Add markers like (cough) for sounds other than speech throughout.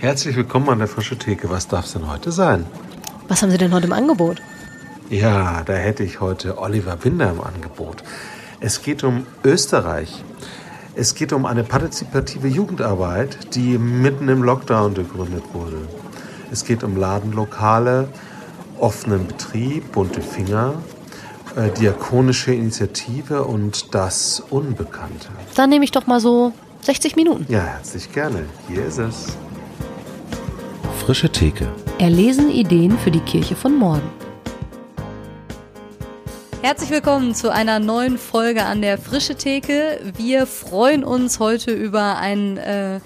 Herzlich willkommen an der Frische Theke. Was darf es denn heute sein? Was haben Sie denn heute im Angebot? Ja, da hätte ich heute Oliver Binder im Angebot. Es geht um Österreich. Es geht um eine partizipative Jugendarbeit, die mitten im Lockdown gegründet wurde. Es geht um Ladenlokale, offenen Betrieb, bunte Finger, äh, diakonische Initiative und das Unbekannte. Dann nehme ich doch mal so 60 Minuten. Ja, herzlich gerne. Hier ist es. Frische Theke. Erlesen Ideen für die Kirche von morgen. Herzlich willkommen zu einer neuen Folge an der Frische Theke. Wir freuen uns heute über ein äh,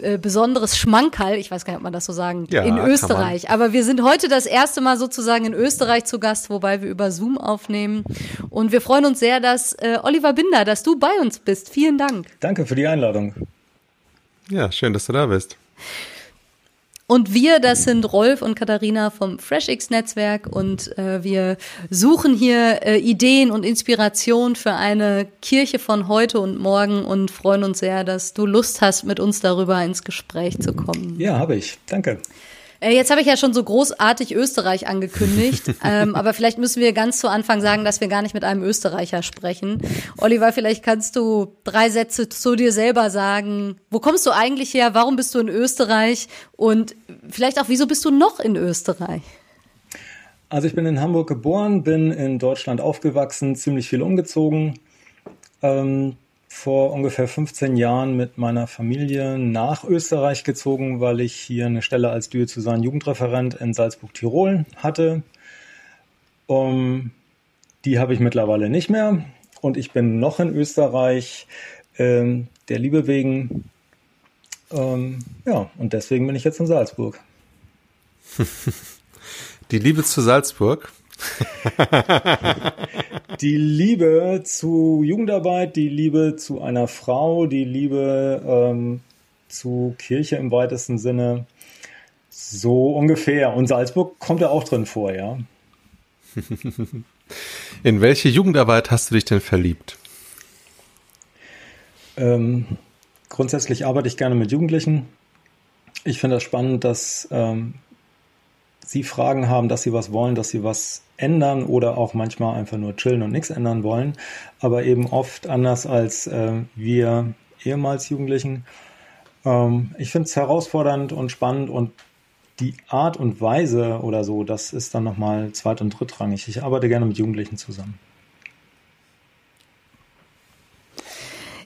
äh, besonderes Schmankerl, ich weiß gar nicht, ob man das so sagen, Ja, in Österreich. Aber wir sind heute das erste Mal sozusagen in Österreich zu Gast, wobei wir über Zoom aufnehmen. Und wir freuen uns sehr, dass äh, Oliver Binder, dass du bei uns bist. Vielen Dank. Danke für die Einladung. Ja, schön, dass du da bist. Und wir, das sind Rolf und Katharina vom FreshX-Netzwerk und äh, wir suchen hier äh, Ideen und Inspiration für eine Kirche von heute und morgen und freuen uns sehr, dass du Lust hast, mit uns darüber ins Gespräch zu kommen. Ja, habe ich. Danke. Äh, jetzt habe ich ja schon so großartig Österreich angekündigt, (laughs) ähm, aber vielleicht müssen wir ganz zu Anfang sagen, dass wir gar nicht mit einem Österreicher sprechen. Oliver, vielleicht kannst du drei Sätze zu dir selber sagen. Wo kommst du eigentlich her? Warum bist du in Österreich? Und vielleicht auch, wieso bist du noch in Österreich? Also ich bin in Hamburg geboren, bin in Deutschland aufgewachsen, ziemlich viel umgezogen. Ähm, vor ungefähr 15 Jahren mit meiner Familie nach Österreich gezogen, weil ich hier eine Stelle als diözesan Jugendreferent in Salzburg-Tirol hatte. Um, die habe ich mittlerweile nicht mehr und ich bin noch in Österreich, ähm, der Liebe wegen. Ähm, ja, und deswegen bin ich jetzt in Salzburg. (laughs) Die Liebe zu Salzburg. (laughs) Die Liebe zu Jugendarbeit, die Liebe zu einer Frau, die Liebe ähm, zu Kirche im weitesten Sinne. So ungefähr. Und Salzburg kommt ja auch drin vor, ja. (laughs) In welche Jugendarbeit hast du dich denn verliebt? Ähm, grundsätzlich arbeite ich gerne mit Jugendlichen. Ich finde das spannend, dass ähm, sie Fragen haben, dass sie was wollen, dass sie was ändern oder auch manchmal einfach nur chillen und nichts ändern wollen, aber eben oft anders als äh, wir ehemals Jugendlichen. Ähm, ich finde es herausfordernd und spannend und die Art und Weise oder so, das ist dann nochmal zweit- und drittrangig. Ich arbeite gerne mit Jugendlichen zusammen.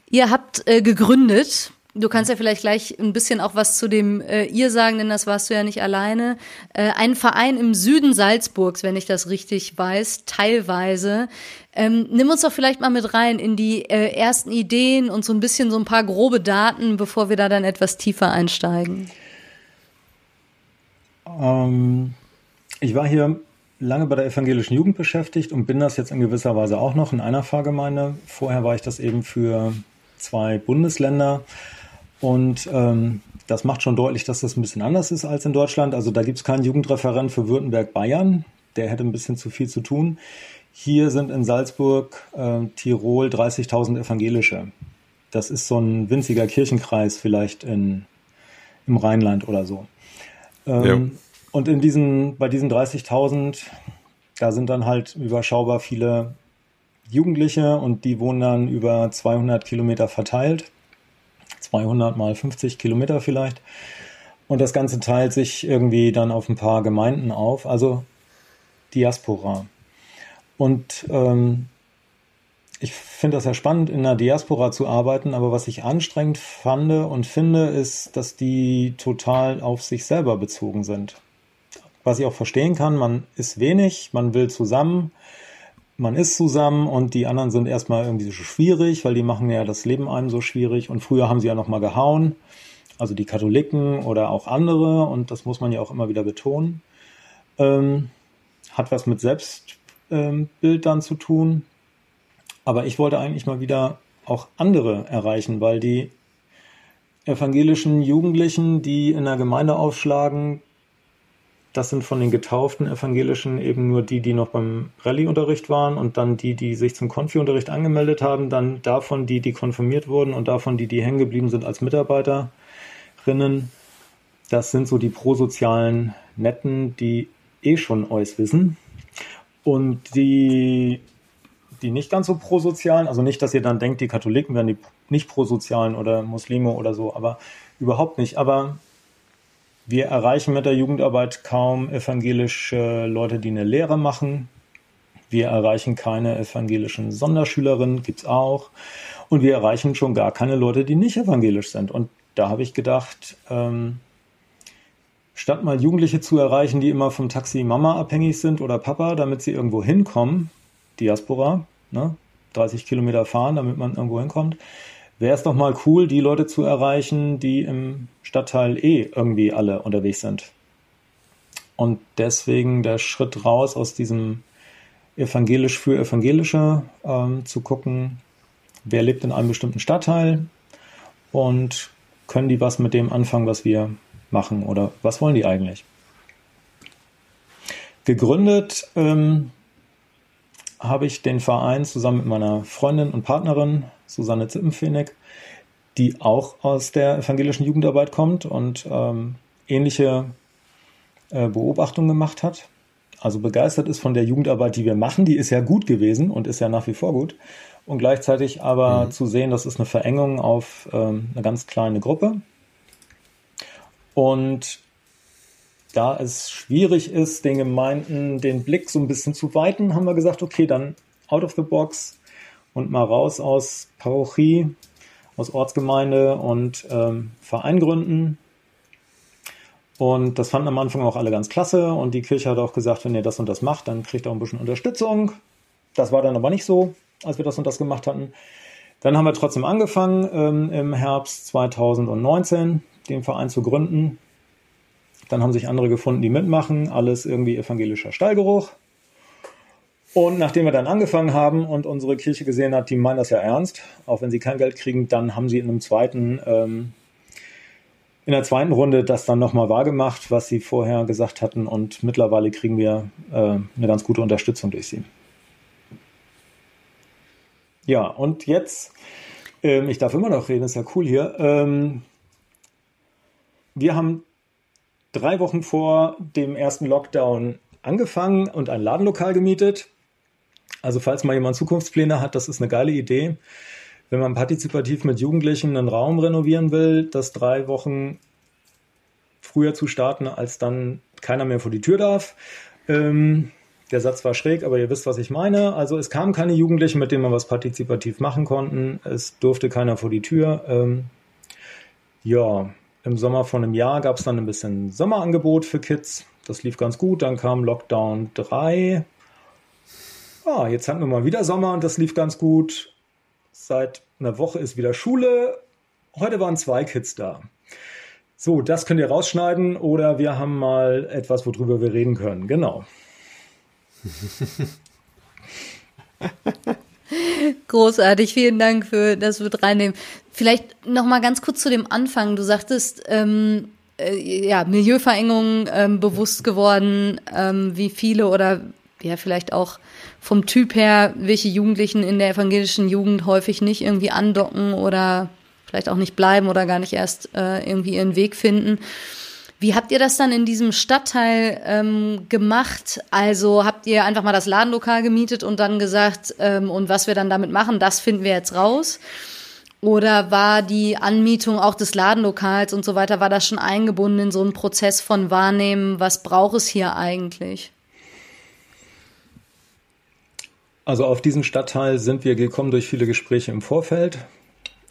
Ihr habt äh, gegründet. Du kannst ja vielleicht gleich ein bisschen auch was zu dem äh, ihr sagen, denn das warst du ja nicht alleine. Äh, ein Verein im Süden Salzburgs, wenn ich das richtig weiß, teilweise. Ähm, nimm uns doch vielleicht mal mit rein in die äh, ersten Ideen und so ein bisschen so ein paar grobe Daten, bevor wir da dann etwas tiefer einsteigen. Ähm, ich war hier lange bei der evangelischen Jugend beschäftigt und bin das jetzt in gewisser Weise auch noch in einer Pfarrgemeinde. Vorher war ich das eben für zwei Bundesländer und ähm, das macht schon deutlich, dass das ein bisschen anders ist als in Deutschland. Also da gibt es keinen Jugendreferent für Württemberg-Bayern, der hätte ein bisschen zu viel zu tun. Hier sind in Salzburg, äh, Tirol 30.000 Evangelische. Das ist so ein winziger Kirchenkreis vielleicht in, im Rheinland oder so. Ähm, und in diesen, bei diesen 30.000, da sind dann halt überschaubar viele Jugendliche und die wohnen dann über 200 Kilometer verteilt. 200 mal 50 Kilometer vielleicht. Und das Ganze teilt sich irgendwie dann auf ein paar Gemeinden auf, also Diaspora. Und ähm, ich finde das ja spannend, in einer Diaspora zu arbeiten, aber was ich anstrengend fand und finde, ist, dass die total auf sich selber bezogen sind. Was ich auch verstehen kann, man ist wenig, man will zusammen, man ist zusammen und die anderen sind erstmal irgendwie so schwierig, weil die machen ja das Leben einem so schwierig. Und früher haben sie ja nochmal gehauen, also die Katholiken oder auch andere. Und das muss man ja auch immer wieder betonen. Ähm, hat was mit Selbstbild ähm, dann zu tun, aber ich wollte eigentlich mal wieder auch andere erreichen, weil die evangelischen Jugendlichen, die in der Gemeinde aufschlagen, das sind von den getauften Evangelischen eben nur die, die noch beim Rallye-Unterricht waren und dann die, die sich zum Konfi-Unterricht angemeldet haben, dann davon die, die konfirmiert wurden und davon die, die hängen geblieben sind als Mitarbeiterinnen. das sind so die prosozialen Netten, die eh schon euch wissen. Und die, die nicht ganz so prosozialen, also nicht, dass ihr dann denkt, die Katholiken wären die nicht prosozialen oder Muslime oder so, aber überhaupt nicht. Aber wir erreichen mit der Jugendarbeit kaum evangelische Leute, die eine Lehre machen. Wir erreichen keine evangelischen Sonderschülerinnen, gibt's auch. Und wir erreichen schon gar keine Leute, die nicht evangelisch sind. Und da habe ich gedacht, ähm, statt mal Jugendliche zu erreichen, die immer vom Taxi Mama abhängig sind oder Papa, damit sie irgendwo hinkommen, Diaspora, ne, 30 Kilometer fahren, damit man irgendwo hinkommt, wäre es doch mal cool, die Leute zu erreichen, die im Stadtteil eh irgendwie alle unterwegs sind. Und deswegen der Schritt raus aus diesem evangelisch für evangelische ähm, zu gucken, wer lebt in einem bestimmten Stadtteil und können die was mit dem anfangen, was wir machen oder was wollen die eigentlich? Gegründet ähm, habe ich den Verein zusammen mit meiner Freundin und Partnerin Susanne Zippenfenig, die auch aus der evangelischen Jugendarbeit kommt und ähm, ähnliche äh, Beobachtungen gemacht hat. Also begeistert ist von der Jugendarbeit, die wir machen. Die ist ja gut gewesen und ist ja nach wie vor gut. Und gleichzeitig aber mhm. zu sehen, das ist eine Verengung auf ähm, eine ganz kleine Gruppe. Und da es schwierig ist, den Gemeinden den Blick so ein bisschen zu weiten, haben wir gesagt, okay, dann out of the box und mal raus aus Parochie, aus Ortsgemeinde und ähm, Verein gründen. Und das fanden am Anfang auch alle ganz klasse. Und die Kirche hat auch gesagt, wenn ihr das und das macht, dann kriegt ihr auch ein bisschen Unterstützung. Das war dann aber nicht so, als wir das und das gemacht hatten. Dann haben wir trotzdem angefangen, ähm, im Herbst 2019 den Verein zu gründen. Dann haben sich andere gefunden, die mitmachen. Alles irgendwie evangelischer Stallgeruch. Und nachdem wir dann angefangen haben und unsere Kirche gesehen hat, die meinen das ja ernst, auch wenn sie kein Geld kriegen, dann haben sie in einem zweiten, ähm, in der zweiten Runde das dann nochmal wahrgemacht, was sie vorher gesagt hatten. Und mittlerweile kriegen wir äh, eine ganz gute Unterstützung durch sie. Ja, und jetzt, ähm, ich darf immer noch reden, ist ja cool hier. Ähm, wir haben drei Wochen vor dem ersten Lockdown angefangen und ein Ladenlokal gemietet. Also falls mal jemand Zukunftspläne hat, das ist eine geile Idee. Wenn man partizipativ mit Jugendlichen einen Raum renovieren will, das drei Wochen früher zu starten, als dann keiner mehr vor die Tür darf. Ähm, der Satz war schräg, aber ihr wisst, was ich meine. Also es kamen keine Jugendlichen, mit denen man was partizipativ machen konnten. Es durfte keiner vor die Tür. Ähm, ja, im Sommer von einem Jahr gab es dann ein bisschen Sommerangebot für Kids. Das lief ganz gut. Dann kam Lockdown 3. Ah, jetzt hatten wir mal wieder Sommer und das lief ganz gut. Seit einer Woche ist wieder Schule. Heute waren zwei Kids da. So, das könnt ihr rausschneiden oder wir haben mal etwas, worüber wir reden können. Genau. (laughs) Großartig, vielen Dank für das mit reinnehmen. Vielleicht noch mal ganz kurz zu dem Anfang. Du sagtest, ähm, äh, ja, Milieuverengung ähm, bewusst geworden, ähm, wie viele oder ja, vielleicht auch vom Typ her, welche Jugendlichen in der evangelischen Jugend häufig nicht irgendwie andocken oder vielleicht auch nicht bleiben oder gar nicht erst äh, irgendwie ihren Weg finden. Wie habt ihr das dann in diesem Stadtteil ähm, gemacht? Also habt ihr einfach mal das Ladenlokal gemietet und dann gesagt, ähm, und was wir dann damit machen, das finden wir jetzt raus? Oder war die Anmietung auch des Ladenlokals und so weiter, war das schon eingebunden in so einen Prozess von Wahrnehmen, was braucht es hier eigentlich? Also auf diesen Stadtteil sind wir gekommen durch viele Gespräche im Vorfeld.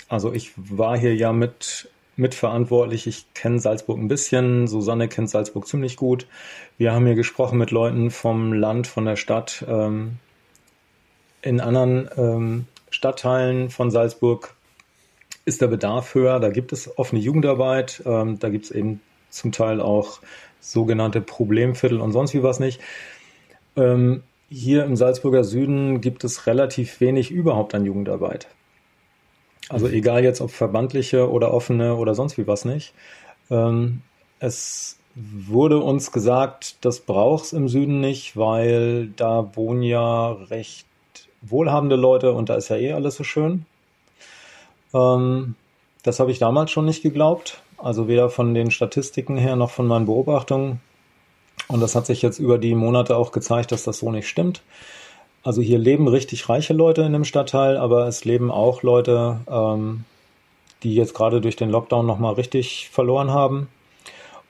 Also ich war hier ja mit mitverantwortlich. Ich kenne Salzburg ein bisschen, Susanne kennt Salzburg ziemlich gut. Wir haben hier gesprochen mit Leuten vom Land, von der Stadt. Ähm, in anderen ähm, Stadtteilen von Salzburg ist der Bedarf höher. Da gibt es offene Jugendarbeit. Ähm, da gibt es eben zum Teil auch sogenannte Problemviertel und sonst wie was nicht. Ähm, hier im Salzburger Süden gibt es relativ wenig überhaupt an Jugendarbeit. Also egal jetzt ob verbandliche oder offene oder sonst wie was nicht. Ähm, es wurde uns gesagt, das braucht es im Süden nicht, weil da wohnen ja recht wohlhabende Leute und da ist ja eh alles so schön. Ähm, das habe ich damals schon nicht geglaubt. Also weder von den Statistiken her noch von meinen Beobachtungen. Und das hat sich jetzt über die Monate auch gezeigt, dass das so nicht stimmt. Also hier leben richtig reiche Leute in dem Stadtteil, aber es leben auch Leute, ähm, die jetzt gerade durch den Lockdown nochmal richtig verloren haben.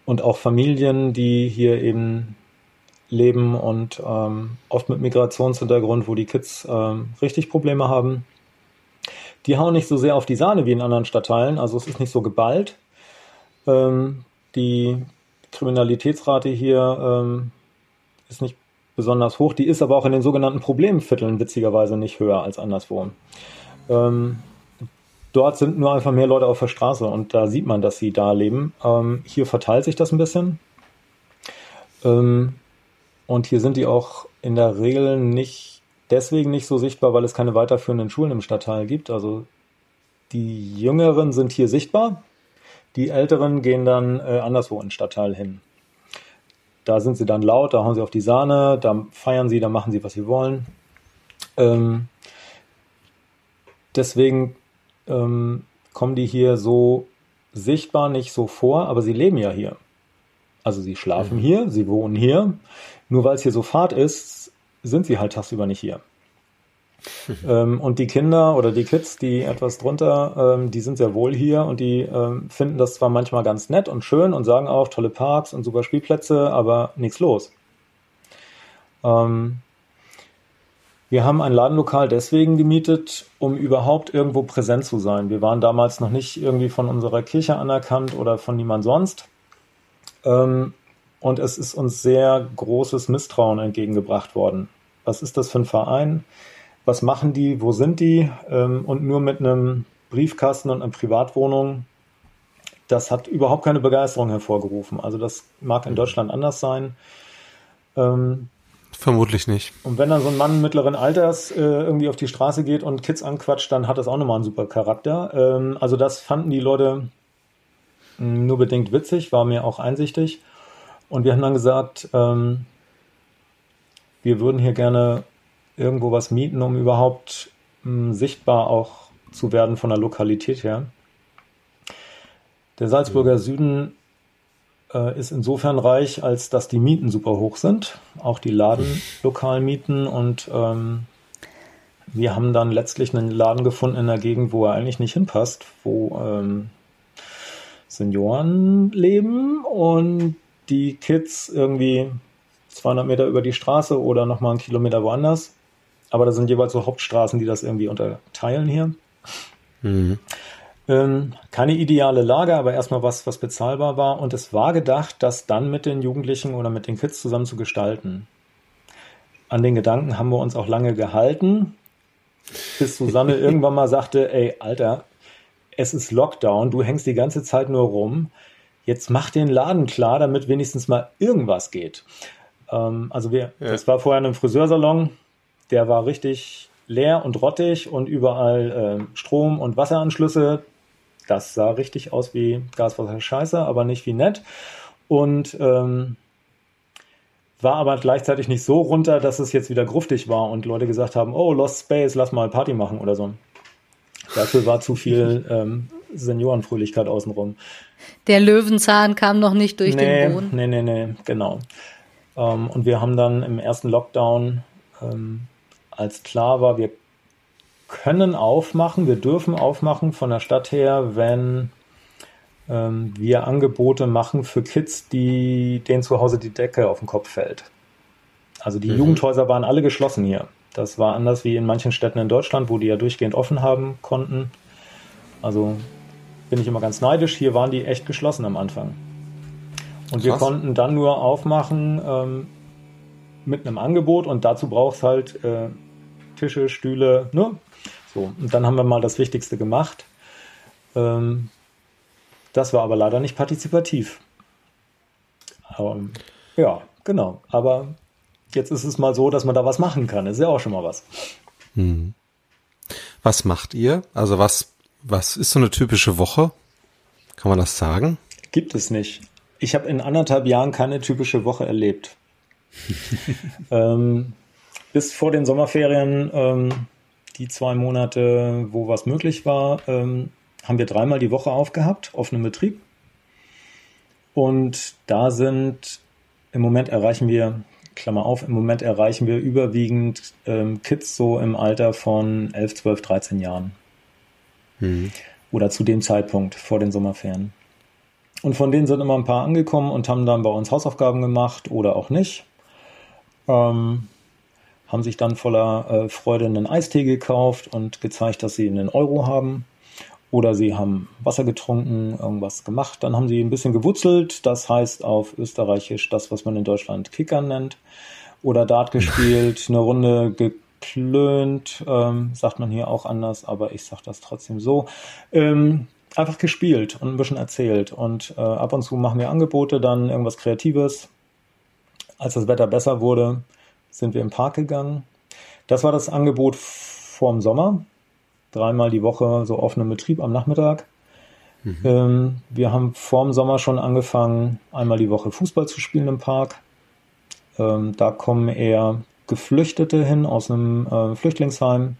Und auch Familien, die hier eben leben und ähm, oft mit Migrationshintergrund, wo die Kids ähm, richtig Probleme haben. Die hauen nicht so sehr auf die Sahne wie in anderen Stadtteilen, also es ist nicht so geballt. Ähm, die Kriminalitätsrate hier ähm, ist nicht besonders hoch, die ist aber auch in den sogenannten Problemvierteln witzigerweise nicht höher als anderswo. Ähm, dort sind nur einfach mehr Leute auf der Straße und da sieht man, dass sie da leben. Ähm, hier verteilt sich das ein bisschen. Ähm, und hier sind die auch in der Regel nicht deswegen nicht so sichtbar, weil es keine weiterführenden Schulen im Stadtteil gibt. Also die Jüngeren sind hier sichtbar, die Älteren gehen dann äh, anderswo in Stadtteil hin. Da sind sie dann laut, da hauen sie auf die Sahne, da feiern sie, da machen sie, was sie wollen. Ähm, deswegen ähm, kommen die hier so sichtbar nicht so vor, aber sie leben ja hier. Also sie schlafen mhm. hier, sie wohnen hier. Nur weil es hier so Fahrt ist, sind sie halt tagsüber nicht hier. (laughs) ähm, und die Kinder oder die Kids, die etwas drunter, ähm, die sind sehr wohl hier und die ähm, finden das zwar manchmal ganz nett und schön und sagen auch tolle Parks und super Spielplätze, aber nichts los. Ähm, wir haben ein Ladenlokal deswegen gemietet, um überhaupt irgendwo präsent zu sein. Wir waren damals noch nicht irgendwie von unserer Kirche anerkannt oder von niemand sonst. Ähm, und es ist uns sehr großes Misstrauen entgegengebracht worden. Was ist das für ein Verein? Was machen die? Wo sind die? Ähm, und nur mit einem Briefkasten und einer Privatwohnung, das hat überhaupt keine Begeisterung hervorgerufen. Also das mag in Deutschland anders sein. Ähm, Vermutlich nicht. Und wenn dann so ein Mann mittleren Alters äh, irgendwie auf die Straße geht und Kids anquatscht, dann hat das auch nochmal einen super Charakter. Ähm, also das fanden die Leute hm, nur bedingt witzig, war mir auch einsichtig. Und wir haben dann gesagt, ähm, wir würden hier gerne irgendwo was mieten, um überhaupt mh, hm, sichtbar auch zu werden von der Lokalität her. Der Salzburger mhm. Süden äh, ist insofern reich, als dass die Mieten super hoch sind, auch die Ladenlokalmieten und ähm, wir haben dann letztlich einen Laden gefunden in der Gegend, wo er eigentlich nicht hinpasst, wo ähm, Senioren leben und die Kids irgendwie 200 Meter über die Straße oder nochmal einen Kilometer woanders. Aber das sind jeweils so Hauptstraßen, die das irgendwie unterteilen hier. Mhm. Ähm, keine ideale Lage, aber erstmal was, was bezahlbar war. Und es war gedacht, das dann mit den Jugendlichen oder mit den Kids zusammen zu gestalten. An den Gedanken haben wir uns auch lange gehalten, bis Susanne (laughs) irgendwann mal sagte, ey, Alter, es ist Lockdown, du hängst die ganze Zeit nur rum jetzt mach den Laden klar, damit wenigstens mal irgendwas geht. Ähm, also wir, ja. das war vorher ein Friseursalon, der war richtig leer und rottig und überall äh, Strom- und Wasseranschlüsse. Das sah richtig aus wie Gaswasser Scheiße, aber nicht wie nett. Und ähm, war aber gleichzeitig nicht so runter, dass es jetzt wieder gruftig war und Leute gesagt haben, oh, Lost Space, lass mal Party machen oder so. Dafür war zu viel (laughs) ähm, Seniorenfröhlichkeit außenrum. Der Löwenzahn kam noch nicht durch nee, den Boden. Nee, nee, nee, genau. Ähm, und wir haben dann im ersten Lockdown, ähm, als klar war, wir können aufmachen, wir dürfen aufmachen von der Stadt her, wenn ähm, wir Angebote machen für Kids, die denen zu Hause die Decke auf den Kopf fällt. Also die mhm. Jugendhäuser waren alle geschlossen hier. Das war anders wie in manchen Städten in Deutschland, wo die ja durchgehend offen haben konnten. Also bin ich immer ganz neidisch. Hier waren die echt geschlossen am Anfang. Und Krass. wir konnten dann nur aufmachen ähm, mit einem Angebot und dazu brauchst halt äh, Tische, Stühle, ne? So, und dann haben wir mal das Wichtigste gemacht. Ähm, das war aber leider nicht partizipativ. Ähm, ja, genau. Aber jetzt ist es mal so, dass man da was machen kann. Das ist ja auch schon mal was. Hm. Was macht ihr? Also was was ist so eine typische Woche? Kann man das sagen? Gibt es nicht. Ich habe in anderthalb Jahren keine typische Woche erlebt. (laughs) ähm, bis vor den Sommerferien, ähm, die zwei Monate, wo was möglich war, ähm, haben wir dreimal die Woche aufgehabt, offenen Betrieb. Und da sind, im Moment erreichen wir, Klammer auf, im Moment erreichen wir überwiegend ähm, Kids so im Alter von 11, 12, 13 Jahren. Mhm. Oder zu dem Zeitpunkt vor den Sommerferien. Und von denen sind immer ein paar angekommen und haben dann bei uns Hausaufgaben gemacht oder auch nicht. Ähm, haben sich dann voller äh, Freude einen Eistee gekauft und gezeigt, dass sie einen Euro haben. Oder sie haben Wasser getrunken, irgendwas gemacht. Dann haben sie ein bisschen gewurzelt, das heißt auf Österreichisch das, was man in Deutschland Kickern nennt. Oder Dart (laughs) gespielt, eine Runde geklönt, ähm, sagt man hier auch anders, aber ich sage das trotzdem so. Ähm, einfach gespielt und ein bisschen erzählt. Und äh, ab und zu machen wir Angebote, dann irgendwas Kreatives. Als das Wetter besser wurde, sind wir im Park gegangen. Das war das Angebot vorm Sommer. Dreimal die Woche so offener Betrieb am Nachmittag. Mhm. Ähm, wir haben vorm Sommer schon angefangen, einmal die Woche Fußball zu spielen im Park. Ähm, da kommen eher Geflüchtete hin aus einem äh, Flüchtlingsheim.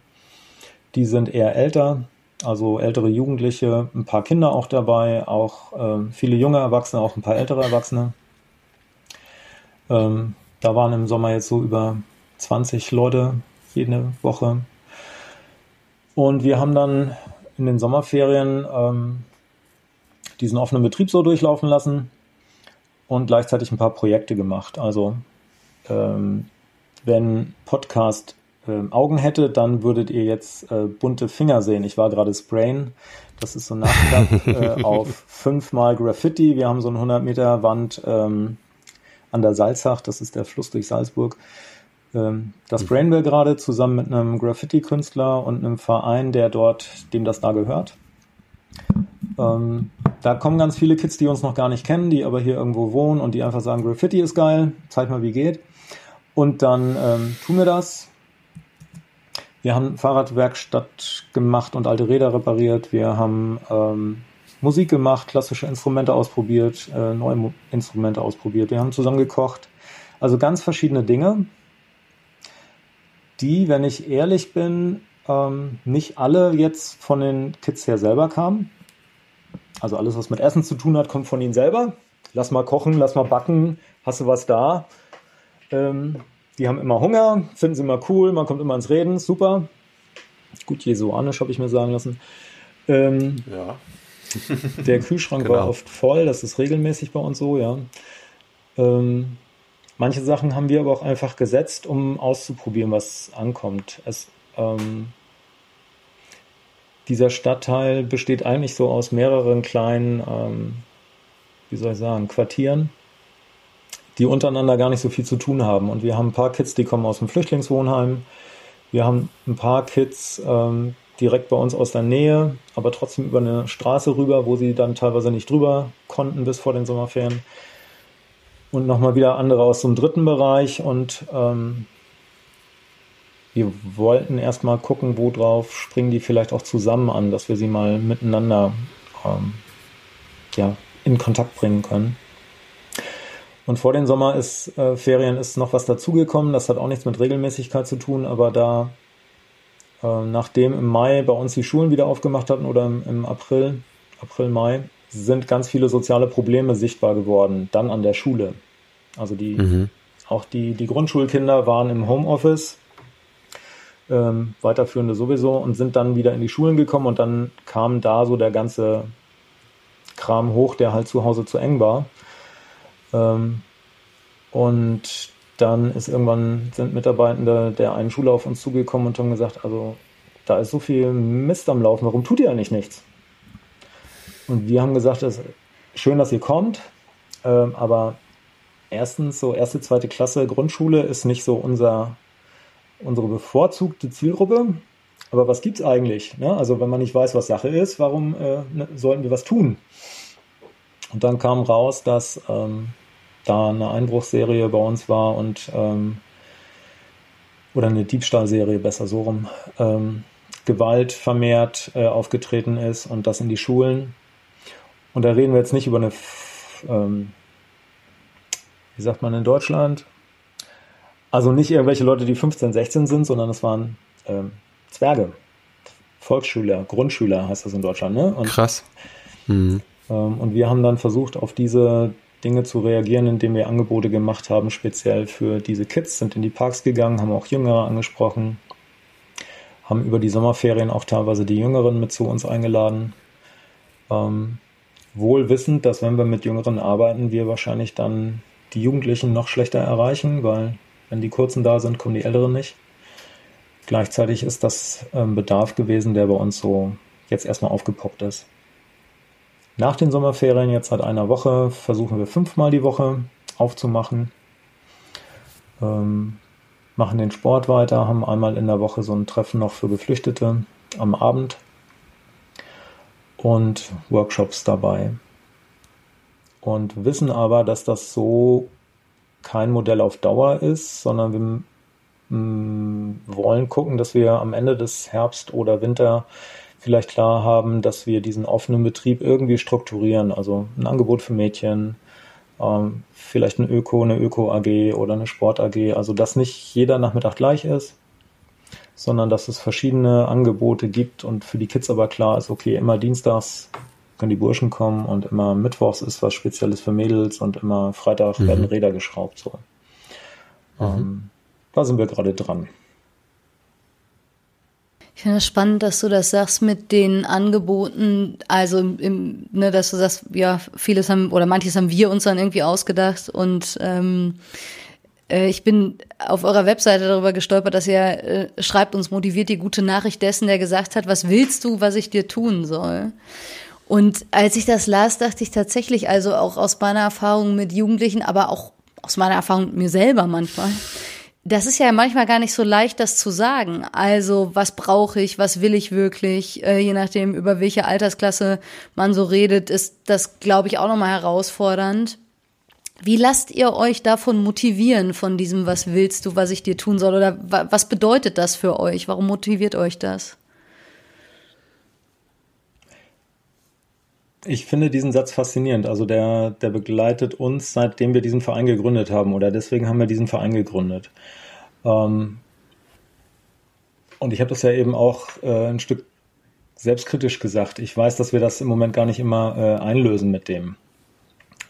Die sind eher älter, also ältere Jugendliche, ein paar Kinder auch dabei, auch äh, viele junge Erwachsene, auch ein paar ältere Erwachsene. Ähm, da waren im Sommer jetzt so über 20 Leute jede Woche. Und wir haben dann in den Sommerferien ähm, diesen offenen Betrieb so durchlaufen lassen und gleichzeitig ein paar Projekte gemacht. Also ähm, wenn Podcast äh, Augen hätte, dann würdet ihr jetzt äh, bunte Finger sehen. Ich war gerade sprayen. Das ist so ein Nachklapp (laughs) äh, auf fünfmal Graffiti. Wir haben so eine 100 Meter Wand ähm, an der Salzach, das ist der Fluss durch Salzburg. Ähm, das brainen wir gerade zusammen mit einem Graffiti-Künstler und einem Verein, der dort, dem das da gehört. Ähm, da kommen ganz viele Kids, die uns noch gar nicht kennen, die aber hier irgendwo wohnen und die einfach sagen, Graffiti ist geil, zeig mal, wie geht. Und dann ähm, tun wir das. Wir haben Fahrradwerkstatt gemacht und alte Räder repariert. Wir haben ähm, Musik gemacht, klassische Instrumente ausprobiert, äh, neue Instrumente ausprobiert. Wir haben zusammen gekocht. Also ganz verschiedene Dinge, die, wenn ich ehrlich bin, ähm, nicht alle jetzt von den Kids her selber kamen. Also alles, was mit Essen zu tun hat, kommt von ihnen selber. Lass mal kochen, lass mal backen, hast du was da? Ähm, die haben immer Hunger, finden sie immer cool, man kommt immer ins Reden, super. Gut jesuanisch, habe ich mir sagen lassen. Ähm, ja. (laughs) Der Kühlschrank genau. war oft voll, das ist regelmäßig bei uns so, ja. Ähm, manche Sachen haben wir aber auch einfach gesetzt, um auszuprobieren, was ankommt. Es, ähm, dieser Stadtteil besteht eigentlich so aus mehreren kleinen, ähm, wie soll ich sagen, Quartieren, die untereinander gar nicht so viel zu tun haben. Und wir haben ein paar Kids, die kommen aus dem Flüchtlingswohnheim. Wir haben ein paar Kids, ähm, direkt bei uns aus der Nähe, aber trotzdem über eine Straße rüber, wo sie dann teilweise nicht drüber konnten bis vor den Sommerferien. Und nochmal wieder andere aus dem dritten Bereich und ähm, wir wollten erstmal gucken, wo drauf springen die vielleicht auch zusammen an, dass wir sie mal miteinander ähm, ja, in Kontakt bringen können. Und vor den Sommerferien ist, äh, ist noch was dazugekommen. Das hat auch nichts mit Regelmäßigkeit zu tun, aber da nachdem im Mai bei uns die Schulen wieder aufgemacht hatten oder im, im April, April, Mai, sind ganz viele soziale Probleme sichtbar geworden, dann an der Schule. Also die, mhm. auch die, die Grundschulkinder waren im Homeoffice, ähm, weiterführende sowieso, und sind dann wieder in die Schulen gekommen und dann kam da so der ganze Kram hoch, der halt zu Hause zu eng war. Ähm, und dann ist irgendwann sind Mitarbeitende der einen Schule auf uns zugekommen und haben gesagt, also da ist so viel Mist am Laufen, warum tut ihr eigentlich nichts? Und wir haben gesagt, es ist schön, dass ihr kommt, ähm, aber erstens so erste, zweite Klasse Grundschule ist nicht so unser unsere bevorzugte Zielgruppe. Aber was gibt's eigentlich? Ne? Also wenn man nicht weiß, was Sache ist, warum äh, ne, sollten wir was tun? Und dann kam raus, dass ähm, da eine Einbruchsserie bei uns war und ähm, oder eine Diebstahlserie, besser so rum, ähm, Gewalt vermehrt äh, aufgetreten ist und das in die Schulen. Und da reden wir jetzt nicht über eine, ähm, wie sagt man in Deutschland? Also nicht irgendwelche Leute, die 15, 16 sind, sondern es waren ähm, Zwerge, Volksschüler, Grundschüler heißt das in Deutschland. Ne? Und, Krass. Mhm. Ähm, und wir haben dann versucht, auf diese Dinge zu reagieren, indem wir Angebote gemacht haben, speziell für diese Kids, sind in die Parks gegangen, haben auch Jüngere angesprochen, haben über die Sommerferien auch teilweise die Jüngeren mit zu uns eingeladen. Ähm, wohl wissend, dass wenn wir mit Jüngeren arbeiten, wir wahrscheinlich dann die Jugendlichen noch schlechter erreichen, weil wenn die Kurzen da sind, kommen die Älteren nicht. Gleichzeitig ist das ähm, Bedarf gewesen, der bei uns so jetzt erstmal aufgepoppt ist. Nach den Sommerferien, jetzt seit einer Woche, versuchen wir fünfmal die Woche aufzumachen. Ähm, machen den Sport weiter, haben einmal in der Woche so ein Treffen noch für Geflüchtete am Abend und Workshops dabei. Und wissen aber, dass das so kein Modell auf Dauer ist, sondern wir wollen gucken, dass wir am Ende des Herbst oder Winter vielleicht klar haben, dass wir diesen offenen Betrieb irgendwie strukturieren. Also ein Angebot für Mädchen, ähm, vielleicht ein Öko, eine Öko-AG oder eine Sport-AG. Also dass nicht jeder Nachmittag gleich ist, sondern dass es verschiedene Angebote gibt und für die Kids aber klar ist, okay, immer dienstags können die Burschen kommen und immer mittwochs ist was Spezielles für Mädels und immer Freitag mhm. werden Räder geschraubt. So. Mhm. Ähm, da sind wir gerade dran. Ich finde es spannend, dass du das sagst mit den Angeboten, also im, ne, dass du sagst, ja, vieles haben oder manches haben wir uns dann irgendwie ausgedacht und ähm, äh, ich bin auf eurer Webseite darüber gestolpert, dass ihr äh, schreibt uns motiviert die gute Nachricht dessen, der gesagt hat, was willst du, was ich dir tun soll? Und als ich das las, dachte ich tatsächlich, also auch aus meiner Erfahrung mit Jugendlichen, aber auch aus meiner Erfahrung mit mir selber manchmal, das ist ja manchmal gar nicht so leicht, das zu sagen. Also, was brauche ich, was will ich wirklich, äh, je nachdem, über welche Altersklasse man so redet, ist das, glaube ich, auch nochmal herausfordernd. Wie lasst ihr euch davon motivieren, von diesem, was willst du, was ich dir tun soll? Oder was bedeutet das für euch? Warum motiviert euch das? Ich finde diesen Satz faszinierend. Also der, der begleitet uns, seitdem wir diesen Verein gegründet haben. Oder deswegen haben wir diesen Verein gegründet. Ähm, und ich habe das ja eben auch äh, ein Stück selbstkritisch gesagt. Ich weiß, dass wir das im Moment gar nicht immer äh, einlösen mit dem.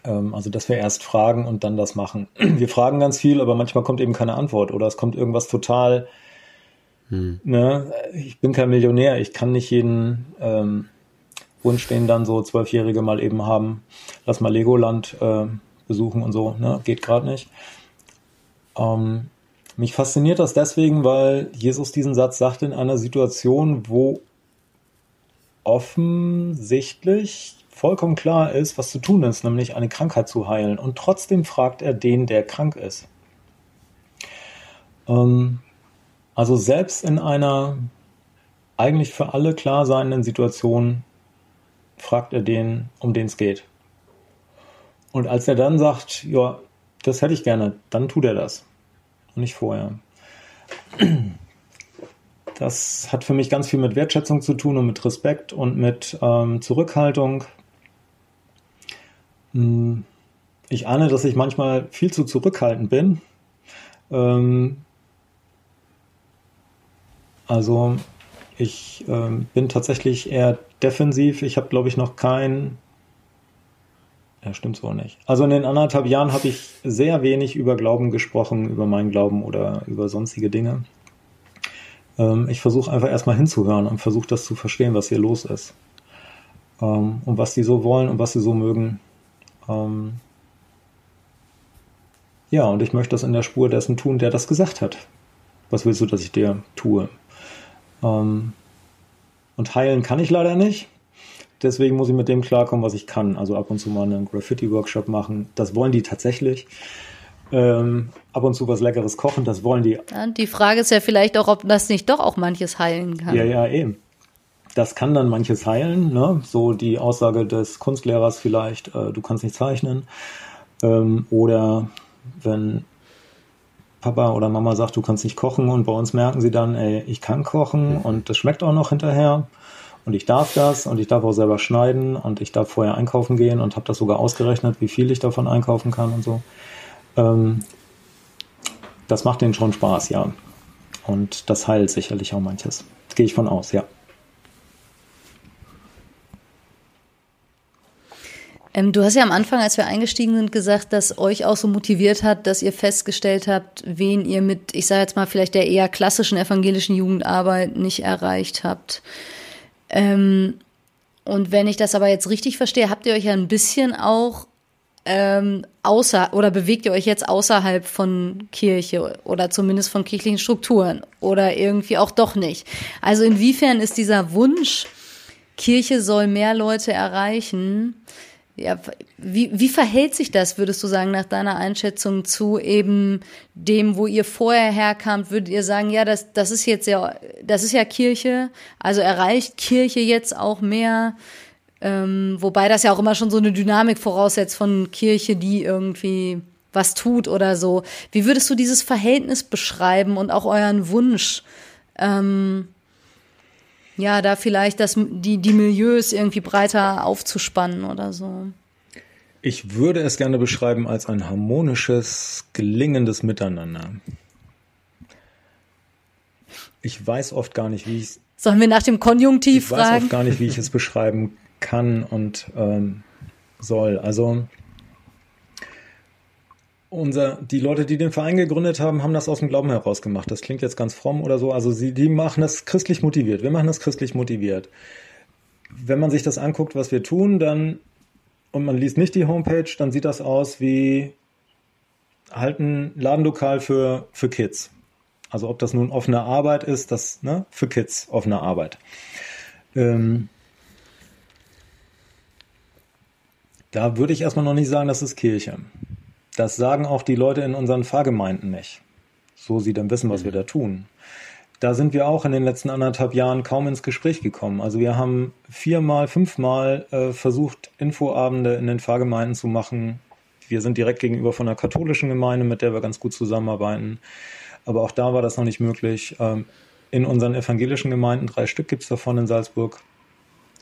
Ähm, also, dass wir erst fragen und dann das machen. (clears throat) Wir fragen ganz viel, aber manchmal kommt eben keine Antwort oder es kommt irgendwas total. Hm. Ne? Ich bin kein Millionär, ich kann nicht jeden ähm, Wunsch, den dann so Zwölfjährige mal eben haben. Lass mal Legoland äh, besuchen und so. Ne? Geht gerade nicht. Ähm, mich fasziniert das deswegen, weil Jesus diesen Satz sagt in einer Situation, wo offensichtlich vollkommen klar ist, was zu tun ist, nämlich eine Krankheit zu heilen. Und trotzdem fragt er den, der krank ist. Ähm, also selbst in einer eigentlich für alle klar seienden Situation fragt er den, um den es geht. Und als er dann sagt, ja, das hätte ich gerne, dann tut er das und nicht vorher. Das hat für mich ganz viel mit Wertschätzung zu tun und mit Respekt und mit ähm, Zurückhaltung. Hm, ich ahne, dass ich manchmal viel zu zurückhaltend bin. Ähm, also ich ähm, bin tatsächlich eher defensiv. Ich habe, glaube ich, noch kein ja, stimmt so nicht. Also in den anderthalb Jahren habe ich sehr wenig über Glauben gesprochen, über meinen Glauben oder über sonstige Dinge. Ähm, ich versuche einfach erstmal hinzuhören und versuche das zu verstehen, was hier los ist. Ähm, und was die so wollen und was sie so mögen. Ähm, ja, und ich möchte das in der Spur dessen tun, der das gesagt hat. Was willst du, dass ich dir tue? Ähm, und heilen kann ich leider nicht deswegen muss ich mit dem klarkommen, was ich kann. Also ab und zu mal einen Graffiti-Workshop machen. Das wollen die tatsächlich. Ähm, ab und zu was Leckeres kochen, das wollen die. Ja, die Frage ist ja vielleicht auch, ob das nicht doch auch manches heilen kann. Ja, ja, eben. Das kann dann manches heilen, ne? So die Aussage des Kunstlehrers vielleicht, äh, du kannst nicht zeichnen. Ähm, oder wenn Papa oder Mama sagt, du kannst nicht kochen und bei uns merken sie dann, ey, ich kann kochen und das schmeckt auch noch hinterher und ich darf das und ich darf auch selber schneiden und ich darf vorher einkaufen gehen und habe das sogar ausgerechnet, wie viel ich davon einkaufen kann und so. Ähm, das macht denen schon Spaß, ja. Und das heilt sicherlich auch manches. Gehe ich von aus, ja. Ähm, du hast ja am Anfang, als wir eingestiegen sind, gesagt, dass euch auch so motiviert hat, dass ihr festgestellt habt, wen ihr mit, ich sage jetzt mal, vielleicht der eher klassischen evangelischen Jugendarbeit nicht erreicht habt. Ähm, und wenn ich das aber jetzt richtig verstehe, habt ihr euch ja ein bisschen auch ähm, außer oder bewegt ihr euch jetzt außerhalb von Kirche oder zumindest von kirchlichen Strukturen oder irgendwie auch doch nicht? Also inwiefern ist dieser Wunsch, Kirche soll mehr Leute erreichen, ja, wie, wie verhält sich das, würdest du sagen, nach deiner Einschätzung zu eben dem, wo ihr vorher herkamt? Würdet ihr sagen, ja, das, das ist jetzt ja, das ist ja Kirche, also erreicht Kirche jetzt auch mehr? Ähm, wobei das ja auch immer schon so eine Dynamik voraussetzt von Kirche, die irgendwie was tut oder so. Wie würdest du dieses Verhältnis beschreiben und auch euren Wunsch? Ähm, ja, da vielleicht das, die, die Milieus irgendwie breiter aufzuspannen oder so. Ich würde es gerne beschreiben als ein harmonisches, gelingendes Miteinander. Ich weiß oft gar nicht, wie ich es. Sollen wir nach dem Konjunktiv ich fragen? Ich weiß oft gar nicht, wie ich es (laughs) beschreiben kann und ähm, soll. Also unser, die Leute, die den Verein gegründet haben, haben das aus dem Glauben heraus gemacht. Das klingt jetzt ganz fromm oder so. Also sie, die machen das christlich motiviert. Wir machen das christlich motiviert. Wenn man sich das anguckt, was wir tun, dann und man liest nicht die Homepage, dann sieht das aus wie halt ein Ladenlokal für, für Kids. Also ob das nun offene Arbeit ist, das ne, für Kids offene Arbeit. Ähm, da würde ich erstmal noch nicht sagen, das ist Kirche. Das sagen auch die Leute in unseren Pfarrgemeinden nicht. So sie dann wissen, was wir da tun. Da sind wir auch in den letzten anderthalb Jahren kaum ins Gespräch gekommen. Also wir haben viermal, fünfmal äh, versucht, Infoabende in den Pfarrgemeinden zu machen. Wir sind direkt gegenüber von der katholischen Gemeinde, mit der wir ganz gut zusammenarbeiten. Aber auch da war das noch nicht möglich. Ähm, in unseren evangelischen Gemeinden, drei Stück gibt es davon in Salzburg,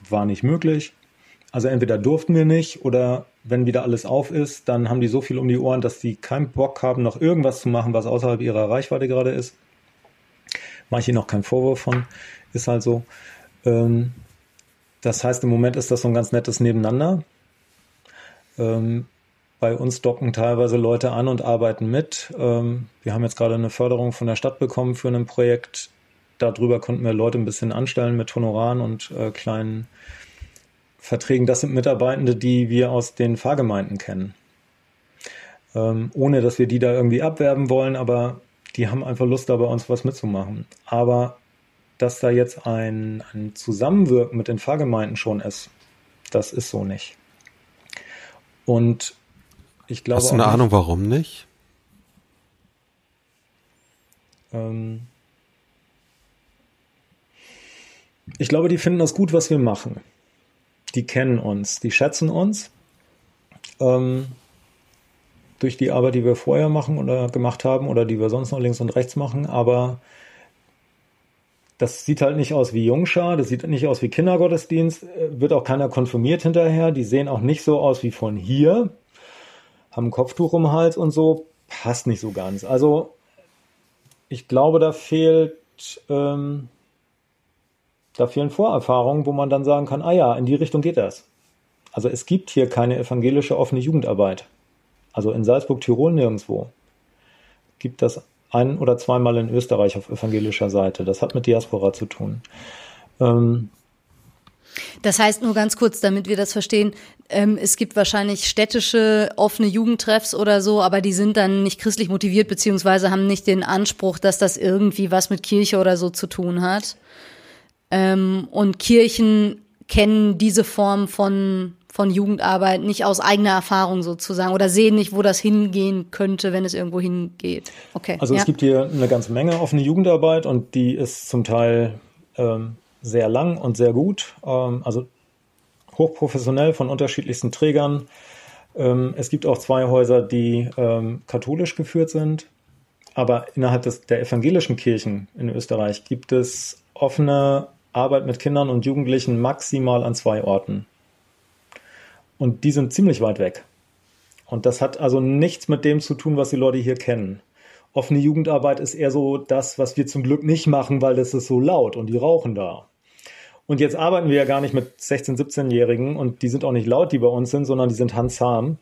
war nicht möglich. Also entweder durften wir nicht oder wenn wieder alles auf ist, dann haben die so viel um die Ohren, dass die keinen Bock haben, noch irgendwas zu machen, was außerhalb ihrer Reichweite gerade ist. Mache ich ihnen noch keinen Vorwurf von, ist halt so. Ähm, das heißt, im Moment ist das so ein ganz nettes Nebeneinander. Ähm, bei uns docken teilweise Leute an und arbeiten mit. Ähm, wir haben jetzt gerade eine Förderung von der Stadt bekommen für ein Projekt. Darüber konnten wir Leute ein bisschen anstellen mit Honoraren und äh, kleinen Verträgen, das sind Mitarbeitende, die wir aus den Fahrgemeinden kennen. Ähm, ohne dass wir die da irgendwie abwerben wollen, aber die haben einfach Lust, da bei uns was mitzumachen. Aber dass da jetzt ein, ein Zusammenwirken mit den Fahrgemeinden schon ist, das ist so nicht. Und ich glaube. Hast du eine nicht, Ahnung, warum nicht? Ähm, ich glaube, die finden das gut, was wir machen die kennen uns, die schätzen uns. Ähm, durch die Arbeit, die wir vorher machen oder gemacht haben oder die wir sonst noch links und rechts machen, aber das sieht halt nicht aus wie Jungschar, das sieht nicht aus wie Kindergottesdienst, äh, wird auch keiner konfirmiert hinterher, die sehen auch nicht so aus wie von hier, haben ein Kopftuch um den Hals und so, passt nicht so ganz. Also ich glaube, da fehlt ähm, da fehlen Vorerfahrungen, wo man dann sagen kann, ah ja, in die Richtung geht das. Also es gibt hier keine evangelische offene Jugendarbeit. Also in Salzburg, Tirol nirgendwo. Gibt das ein oder zweimal in Österreich auf evangelischer Seite. Das hat mit Diaspora zu tun. Ähm, das heißt nur ganz kurz, damit wir das verstehen, ähm, es gibt wahrscheinlich städtische offene Jugendtreffs oder so, aber die sind dann nicht christlich motiviert, beziehungsweise haben nicht den Anspruch, dass das irgendwie was mit Kirche oder so zu tun hat. Ähm, und Kirchen kennen diese Form von, von Jugendarbeit nicht aus eigener Erfahrung sozusagen oder sehen nicht, wo das hingehen könnte, wenn es irgendwo hingeht. Okay. Also ja. es gibt hier eine ganze Menge offene Jugendarbeit und die ist zum Teil ähm, sehr lang und sehr gut. Ähm, also hochprofessionell von unterschiedlichsten Trägern. Ähm, es gibt auch zwei Häuser, die ähm, katholisch geführt sind. Aber innerhalb des, der evangelischen Kirchen in Österreich gibt es offene Arbeit mit Kindern und Jugendlichen maximal an zwei Orten. Und die sind ziemlich weit weg. Und das hat also nichts mit dem zu tun, was die Leute hier kennen. Offene Jugendarbeit ist eher so das, was wir zum Glück nicht machen, weil es ist so laut und die rauchen da. Und jetzt arbeiten wir ja gar nicht mit 16-, 17-Jährigen und die sind auch nicht laut, die bei uns sind, sondern die sind handzahm.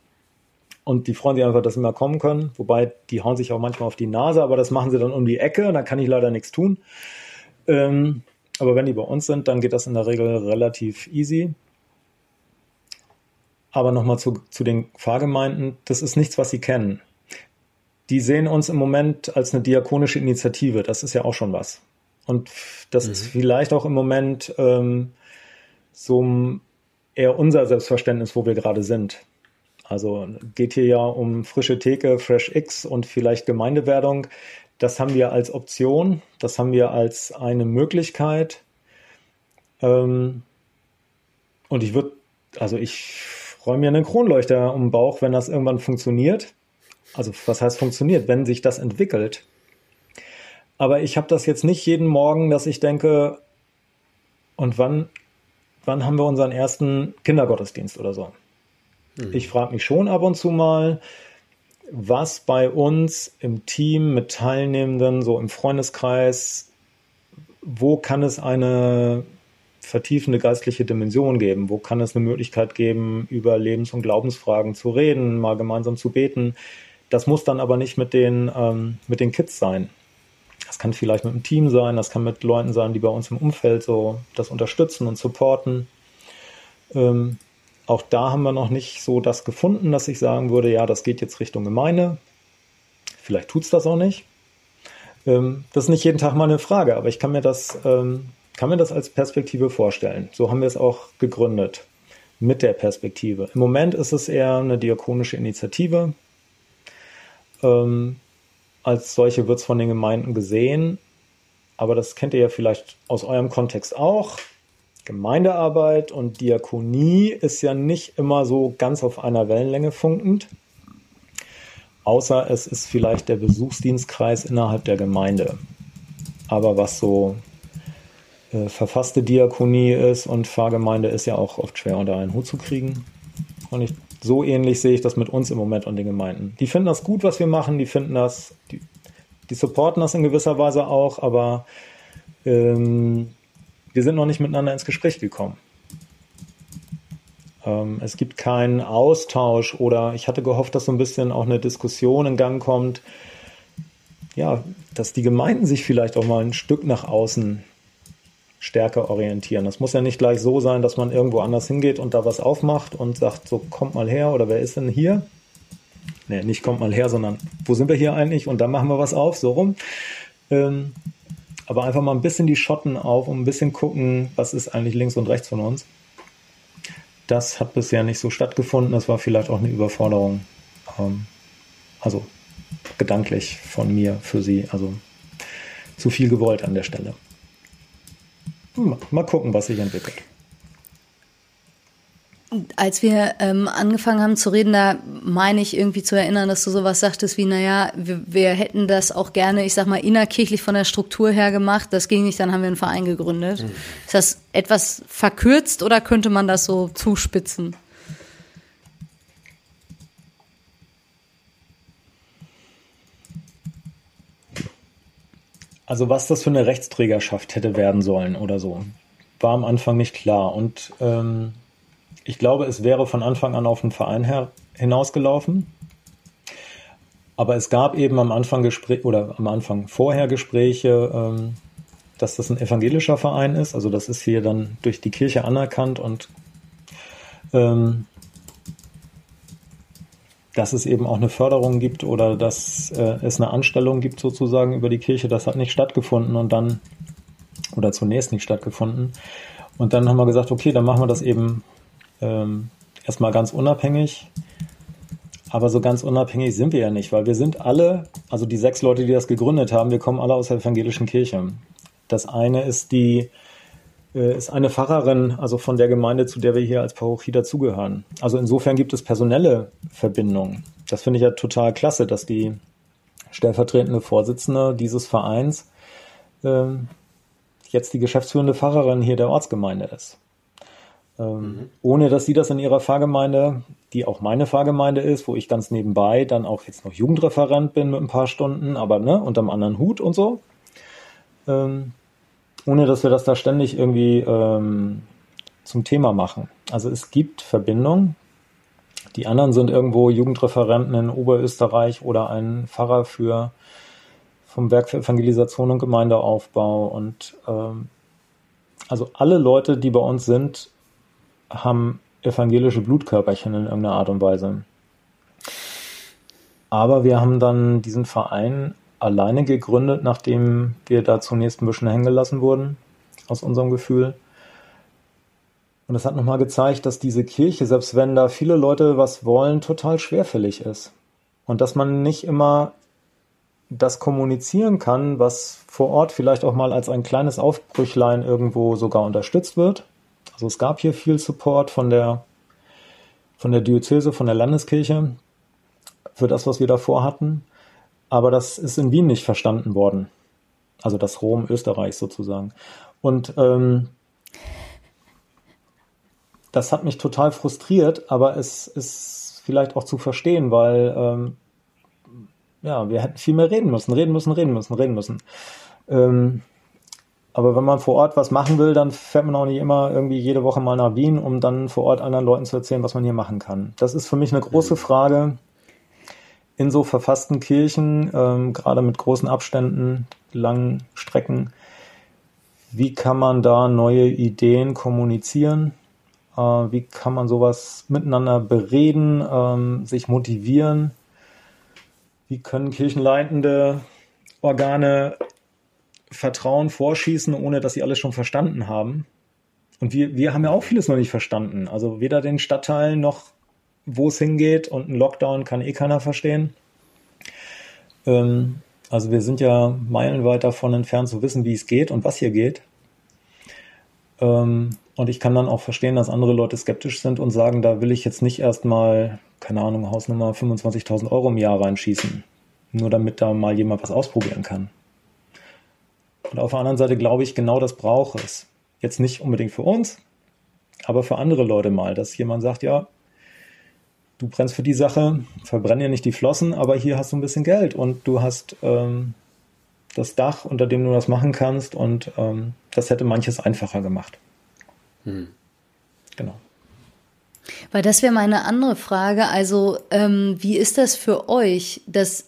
Und die freuen sich einfach, dass sie mal kommen können. Wobei, die hauen sich auch manchmal auf die Nase, aber das machen sie dann um die Ecke, da kann ich leider nichts tun. Ähm, aber wenn die bei uns sind, dann geht das in der Regel relativ easy. Aber nochmal zu, zu den Pfarrgemeinden, das ist nichts, was sie kennen. Die sehen uns im Moment als eine diakonische Initiative, das ist ja auch schon was. Und das mhm. ist vielleicht auch im Moment ähm, so eher unser Selbstverständnis, wo wir gerade sind. Also geht hier ja um frische Theke, Fresh X und vielleicht Gemeindewerdung. Das haben wir als Option, das haben wir als eine Möglichkeit. Ähm, und ich würde, also ich freue mir einen Kronleuchter um den Bauch, wenn das irgendwann funktioniert. Also was heißt funktioniert, wenn sich das entwickelt. Aber ich habe das jetzt nicht jeden Morgen, dass ich denke, und wann, wann haben wir unseren ersten Kindergottesdienst oder so? Mhm. Ich frage mich schon ab und zu mal, was bei uns im Team mit Teilnehmenden, so im Freundeskreis, wo kann es eine vertiefende geistliche Dimension geben? Wo kann es eine Möglichkeit geben, über Lebens- und Glaubensfragen zu reden, mal gemeinsam zu beten? Das muss dann aber nicht mit den, ähm, mit den Kids sein. Das kann vielleicht mit einem Team sein, das kann mit Leuten sein, die bei uns im Umfeld so das unterstützen und supporten. Ähm, auch da haben wir noch nicht so das gefunden, dass ich sagen würde, ja, das geht jetzt Richtung Gemeinde. Vielleicht tut es das auch nicht. Ähm, das ist nicht jeden Tag mal eine Frage, aber ich kann mir das, ähm, kann mir das als Perspektive vorstellen. So haben wir es auch gegründet mit der Perspektive. Im Moment ist es eher eine diakonische Initiative. Ähm, als solche wird es von den Gemeinden gesehen, aber das kennt ihr ja vielleicht aus eurem Kontext auch. Gemeindearbeit und Diakonie ist ja nicht immer so ganz auf einer Wellenlänge funkend. Außer es ist vielleicht der Besuchsdienstkreis innerhalb der Gemeinde. Aber was so äh, verfasste Diakonie ist und Pfarrgemeinde ist ja auch oft schwer unter einen Hut zu kriegen. Und ich, so ähnlich sehe ich das mit uns im Moment und den Gemeinden. Die finden das gut, was wir machen, die finden das, die, die supporten das in gewisser Weise auch, aber ähm, wir sind noch nicht miteinander ins Gespräch gekommen. Ähm, es gibt keinen Austausch oder ich hatte gehofft, dass so ein bisschen auch eine Diskussion in Gang kommt. Ja, dass die Gemeinden sich vielleicht auch mal ein Stück nach außen stärker orientieren. Das muss ja nicht gleich so sein, dass man irgendwo anders hingeht und da was aufmacht und sagt, so kommt mal her oder wer ist denn hier? Nee, nicht kommt mal her, sondern wo sind wir hier eigentlich? Und dann machen wir was auf, so rum. Ähm, aber einfach mal ein bisschen die Schotten auf und ein bisschen gucken, was ist eigentlich links und rechts von uns. Das hat bisher nicht so stattgefunden. Das war vielleicht auch eine Überforderung. Ähm, also gedanklich von mir für sie. Also zu viel gewollt an der Stelle. Mal gucken, was sich entwickelt. Als wir ähm, angefangen haben zu reden, da meine ich irgendwie zu erinnern, dass du sowas sagtest wie, naja, wir, wir hätten das auch gerne, ich sag mal, innerkirchlich von der Struktur her gemacht. Das ging nicht, dann haben wir einen Verein gegründet. Mhm. Ist das etwas verkürzt oder könnte man das so zuspitzen? Also was das für eine Rechtsträgerschaft hätte werden sollen oder so, war am Anfang nicht klar. Und ähm, ich glaube, es wäre von Anfang an auf den Verein her, hinausgelaufen. Aber es gab eben am Anfang Gespräch oder am Anfang vorher Gespräche, ähm, dass das ein evangelischer Verein ist. Also das ist hier dann durch die Kirche anerkannt und ähm, dass es eben auch eine Förderung gibt oder dass äh, es eine Anstellung gibt sozusagen über die Kirche. Das hat nicht stattgefunden und dann oder zunächst nicht stattgefunden. Und dann haben wir gesagt, okay, dann machen wir das eben ähm, erstmal ganz unabhängig. Aber so ganz unabhängig sind wir ja nicht, weil wir sind alle, also die sechs Leute, die das gegründet haben, wir kommen alle aus der evangelischen Kirche. Das eine ist die, äh, ist eine Pfarrerin, also von der Gemeinde, zu der wir hier als Parochie dazugehören. Also insofern gibt es personelle Verbindungen. Das finde ich ja total klasse, dass die stellvertretende Vorsitzende dieses Vereins äh, jetzt die geschäftsführende Pfarrerin hier der Ortsgemeinde ist. Ähm, mhm. Ohne dass sie das in ihrer Pfarrgemeinde, die auch meine Pfarrgemeinde ist, wo ich ganz nebenbei dann auch jetzt noch Jugendreferent bin mit ein paar Stunden, aber ne, unterm anderen Hut und so. Ähm, ohne dass wir das da ständig irgendwie ähm, zum Thema machen. Also es gibt Verbindungen. Die anderen sind irgendwo Jugendreferenten in Oberösterreich oder ein Pfarrer für vom Werk für Evangelisation und Gemeindeaufbau. Und ähm, also alle Leute, die bei uns sind, haben evangelische Blutkörperchen in irgendeiner Art und Weise. Aber wir haben dann diesen Verein alleine gegründet, nachdem wir da zunächst ein bisschen hängen gelassen wurden, aus unserem Gefühl. Und das hat nochmal gezeigt, dass diese Kirche, selbst wenn da viele Leute was wollen, total schwerfällig ist. Und dass man nicht immer das kommunizieren kann, was vor Ort vielleicht auch mal als ein kleines Aufbrüchlein irgendwo sogar unterstützt wird. Also es gab hier viel Support von der, von der Diözese, von der Landeskirche für das, was wir davor hatten. Aber das ist in Wien nicht verstanden worden. Also das Rom Österreichs sozusagen. Und ähm, das hat mich total frustriert, aber es ist vielleicht auch zu verstehen, weil ähm, ja, wir hätten viel mehr reden müssen, reden müssen, reden müssen, reden müssen. Ähm, aber wenn man vor Ort was machen will, dann fährt man auch nicht immer irgendwie jede Woche mal nach Wien, um dann vor Ort anderen Leuten zu erzählen, was man hier machen kann. Das ist für mich eine große Frage in so verfassten Kirchen, ähm, gerade mit großen Abständen, langen Strecken. Wie kann man da neue Ideen kommunizieren? Äh, wie kann man sowas miteinander bereden, ähm, sich motivieren? Wie können kirchenleitende Organe Vertrauen vorschießen, ohne dass sie alles schon verstanden haben? Und wir, wir haben ja auch vieles noch nicht verstanden. Also weder den Stadtteil noch wo es hingeht und ein Lockdown kann eh keiner verstehen. Ähm, also wir sind ja meilenweit davon entfernt zu wissen, wie es geht und was hier geht. Ähm, und ich kann dann auch verstehen, dass andere Leute skeptisch sind und sagen, da will ich jetzt nicht erstmal, keine Ahnung, Hausnummer 25.000 Euro im Jahr reinschießen. Nur damit da mal jemand was ausprobieren kann. Und auf der anderen Seite glaube ich, genau das braucht es. Jetzt nicht unbedingt für uns, aber für andere Leute mal, dass jemand sagt, ja, du brennst für die Sache, verbrenn ja nicht die Flossen, aber hier hast du ein bisschen Geld und du hast ähm, das Dach, unter dem du das machen kannst und ähm, das hätte manches einfacher gemacht. Hm. Genau. Weil das wäre meine andere Frage. Also, ähm, wie ist das für euch, dass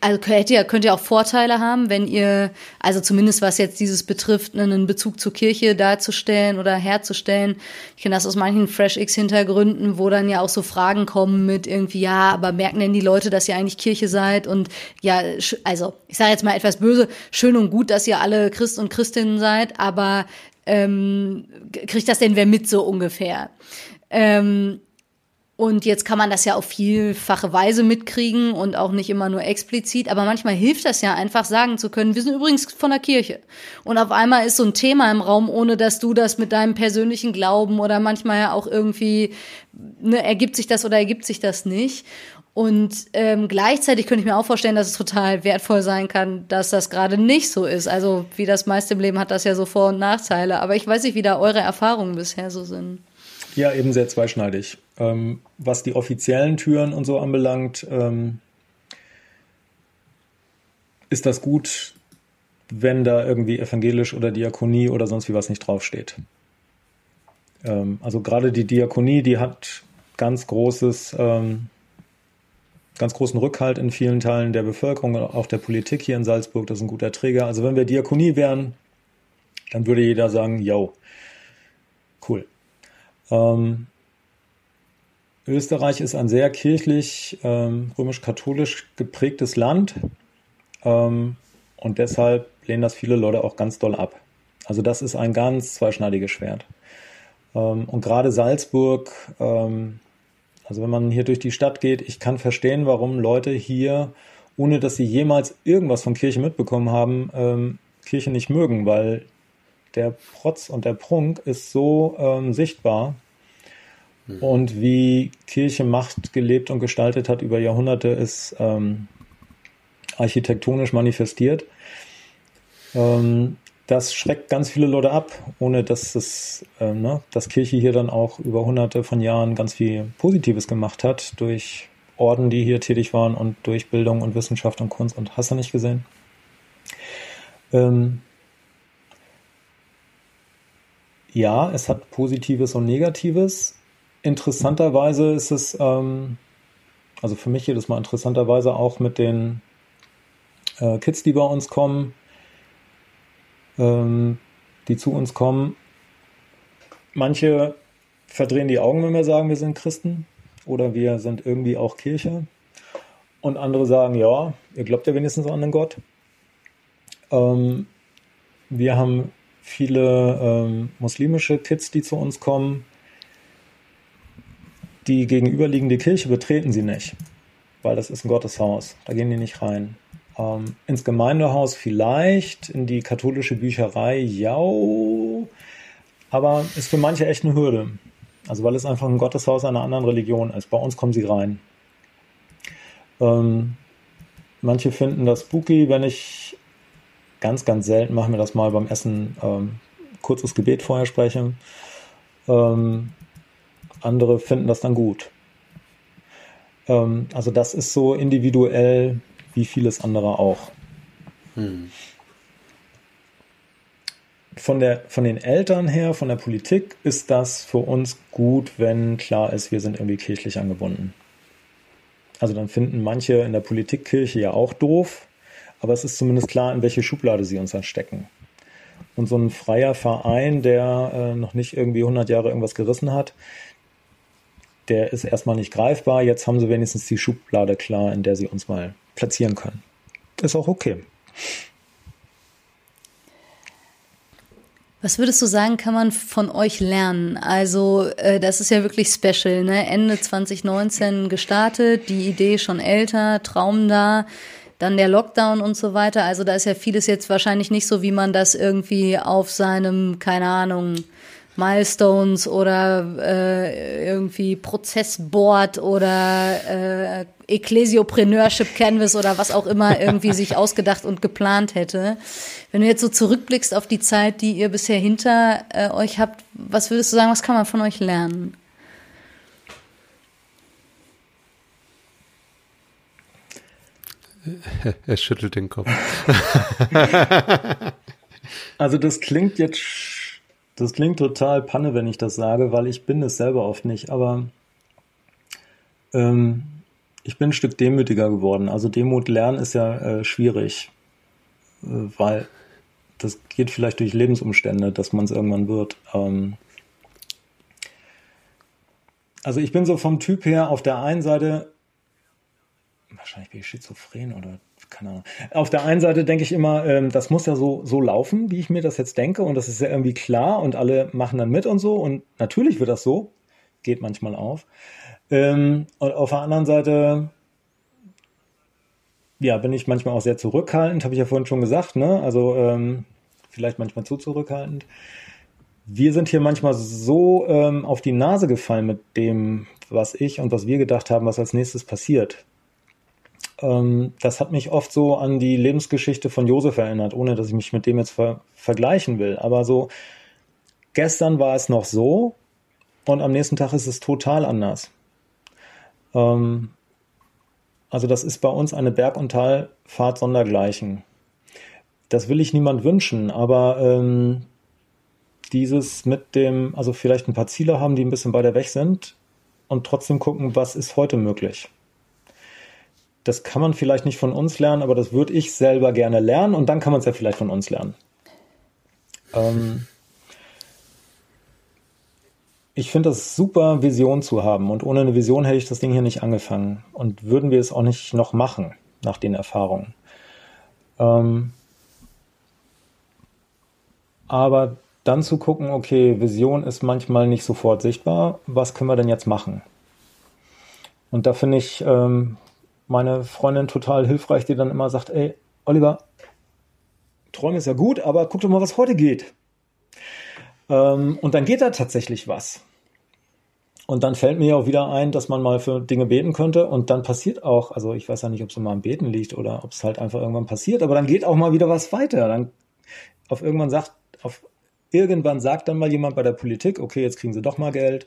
also könnt ihr, könnt ihr auch Vorteile haben, wenn ihr, also zumindest was jetzt dieses betrifft, ne, einen Bezug zur Kirche darzustellen oder herzustellen. Ich kenne das aus manchen FreshX-Hintergründen, wo dann ja auch so Fragen kommen mit irgendwie, ja, aber merken denn die Leute, dass ihr eigentlich Kirche seid? Und ja, also ich sage jetzt mal etwas böse, schön und gut, dass ihr alle Christ und Christinnen seid, aber ähm, kriegt das denn wer mit so ungefähr? Ähm, und jetzt kann man das ja auf vielfache Weise mitkriegen und auch nicht immer nur explizit. Aber manchmal hilft das ja einfach sagen zu können, wir sind übrigens von der Kirche. Und auf einmal ist so ein Thema im Raum, ohne dass du das mit deinem persönlichen Glauben oder manchmal ja auch irgendwie, ne, ergibt sich das oder ergibt sich das nicht. Und ähm, gleichzeitig könnte ich mir auch vorstellen, dass es total wertvoll sein kann, dass das gerade nicht so ist. Also wie das meiste im Leben hat das ja so Vor- und Nachteile. Aber ich weiß nicht, wie da eure Erfahrungen bisher so sind. Ja, eben sehr zweischneidig. Ähm, was die offiziellen Türen und so anbelangt, ähm, ist das gut, wenn da irgendwie evangelisch oder Diakonie oder sonst wie was nicht draufsteht. Ähm, also gerade die Diakonie, die hat ganz großes, ähm, ganz großen Rückhalt in vielen Teilen der Bevölkerung, auch der Politik hier in Salzburg. Das ist ein guter Träger. Also wenn wir Diakonie wären, dann würde jeder sagen, yo, cool. Ähm, Österreich ist ein sehr kirchlich, ähm, römisch-katholisch geprägtes Land ähm, und deshalb lehnen das viele Leute auch ganz doll ab. Also das ist ein ganz zweischneidiges Schwert. Ähm, und gerade Salzburg, ähm, also wenn man hier durch die Stadt geht, ich kann verstehen, warum Leute hier, ohne dass sie jemals irgendwas von Kirche mitbekommen haben, ähm, Kirche nicht mögen, weil der Protz und der Prunk ist so ähm, sichtbar mhm. und wie Kirche Macht gelebt und gestaltet hat über Jahrhunderte ist ähm, architektonisch manifestiert. Ähm, das schreckt ganz viele Leute ab, ohne dass es, äh, ne, dass Kirche hier dann auch über hunderte von Jahren ganz viel Positives gemacht hat durch Orden, die hier tätig waren und durch Bildung und Wissenschaft und Kunst und hast du nicht gesehen. Ähm, ja, es hat Positives und Negatives. Interessanterweise ist es, ähm, also für mich jedes Mal interessanterweise auch mit den äh, Kids, die bei uns kommen, ähm, die zu uns kommen. Manche verdrehen die Augen, wenn wir sagen, wir sind Christen oder wir sind irgendwie auch Kirche. Und andere sagen, ja, ihr glaubt ja wenigstens an den Gott. Ähm, wir haben viele ähm, muslimische Kids, die zu uns kommen. Die gegenüberliegende Kirche betreten sie nicht, weil das ist ein Gotteshaus. Da gehen die nicht rein. Ähm, ins Gemeindehaus vielleicht, in die katholische Bücherei, ja, aber ist für manche echt eine Hürde. Also weil es einfach ein Gotteshaus einer anderen Religion ist. Bei uns kommen sie rein. Ähm, manche finden das spooky, wenn ich ganz, ganz selten machen wir das mal beim Essen ähm, kurzes Gebet vorher spreche. Ähm, andere finden das dann gut. Ähm, also das ist so individuell wie vieles andere auch. Hm. Von, der, von den Eltern her, von der Politik ist das für uns gut, wenn klar ist, wir sind irgendwie kirchlich angebunden. Also dann finden manche in der Politikkirche ja auch doof, aber es ist zumindest klar, in welche Schublade sie uns dann stecken. Und so ein freier Verein, der äh, noch nicht irgendwie 100 Jahre irgendwas gerissen hat, der ist erstmal nicht greifbar. Jetzt haben sie wenigstens die Schublade klar, in der sie uns mal platzieren können. Ist auch okay. Was würdest du sagen, kann man von euch lernen? Also, äh, das ist ja wirklich special, ne? Ende 2019 gestartet, die Idee schon älter, Traum da, dann der Lockdown und so weiter. Also, da ist ja vieles jetzt wahrscheinlich nicht so, wie man das irgendwie auf seinem, keine Ahnung, Milestones oder äh, irgendwie Prozessboard oder äh, Ecclesiopreneurship Canvas oder was auch immer irgendwie sich (laughs) ausgedacht und geplant hätte. Wenn du jetzt so zurückblickst auf die Zeit, die ihr bisher hinter äh, euch habt, was würdest du sagen, was kann man von euch lernen? (laughs) Er schüttelt den Kopf. (laughs) also das klingt jetzt das klingt total Panne, wenn ich das sage, weil ich bin es selber oft nicht, aber ähm, ich bin ein Stück demütiger geworden. Also Demut lernen ist ja äh, schwierig, äh, weil das geht vielleicht durch Lebensumstände, dass man es irgendwann wird. Ähm, also ich bin so vom Typ her auf der einen Seite, wahrscheinlich bin ich schizophren oder keine Ahnung. Auf der einen Seite denke ich immer, ähm, das muss ja so, so laufen, wie ich mir das jetzt denke. Und das ist ja irgendwie klar und alle machen dann mit und so. Und natürlich wird das so. Geht manchmal auf. Ähm, und auf der anderen Seite, ja, bin ich manchmal auch sehr zurückhaltend, habe ich ja vorhin schon gesagt, ne? Also ähm, vielleicht manchmal zu zurückhaltend. Wir sind hier manchmal so ähm, auf die Nase gefallen mit dem, was ich und was wir gedacht haben, was als nächstes passiert. Ähm, das hat mich oft so an die Lebensgeschichte von Josef erinnert, ohne dass ich mich mit dem jetzt ver vergleichen will. Aber so, gestern war es noch so und am nächsten Tag ist es total anders. Ähm, also das ist bei uns eine Berg- und Talfahrt sondergleichen. Das will ich niemand wünschen, aber ähm, dieses mit dem, also vielleicht ein paar Ziele haben, die ein bisschen weiter weg sind und trotzdem gucken, was ist heute möglich das kann man vielleicht nicht von uns lernen, aber das würde ich selber gerne lernen und dann kann man es ja vielleicht von uns lernen. Ähm ich finde das super, Vision zu haben und ohne eine Vision hätte ich das Ding hier nicht angefangen und würden wir es auch nicht noch machen nach den Erfahrungen. Ähm aber dann zu gucken, okay, Vision ist manchmal nicht sofort sichtbar, was können wir denn jetzt machen? Und da finde ich, ähm, meine Freundin total hilfreich, die dann immer sagt, ey, Oliver, Träume ist ja gut, aber guck doch mal, was heute geht. Ähm, und dann geht da tatsächlich was. Und dann fällt mir auch wieder ein, dass man mal für Dinge beten könnte und dann passiert auch, also ich weiß ja nicht, ob es immer am Beten liegt oder ob es halt einfach irgendwann passiert, aber dann geht auch mal wieder was weiter. Dann auf irgendwann sagt, auf irgendwann sagt dann mal jemand bei der Politik, okay, jetzt kriegen sie doch mal Geld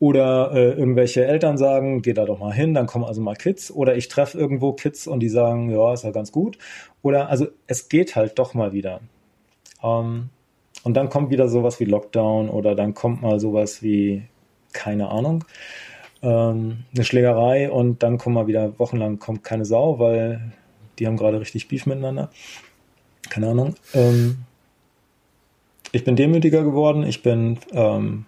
oder äh, irgendwelche Eltern sagen, geh da doch mal hin, dann kommen also mal Kids. Oder ich treffe irgendwo Kids und die sagen, ja, ist ja ganz gut. Oder also es geht halt doch mal wieder. Ähm, Und dann kommt wieder sowas wie Lockdown oder dann kommt mal sowas wie, keine Ahnung, ähm, eine Schlägerei und dann kommt mal wieder wochenlang kommt keine Sau, weil die haben gerade richtig Beef miteinander. Keine Ahnung. Ähm, ich bin demütiger geworden. Ich bin, ähm,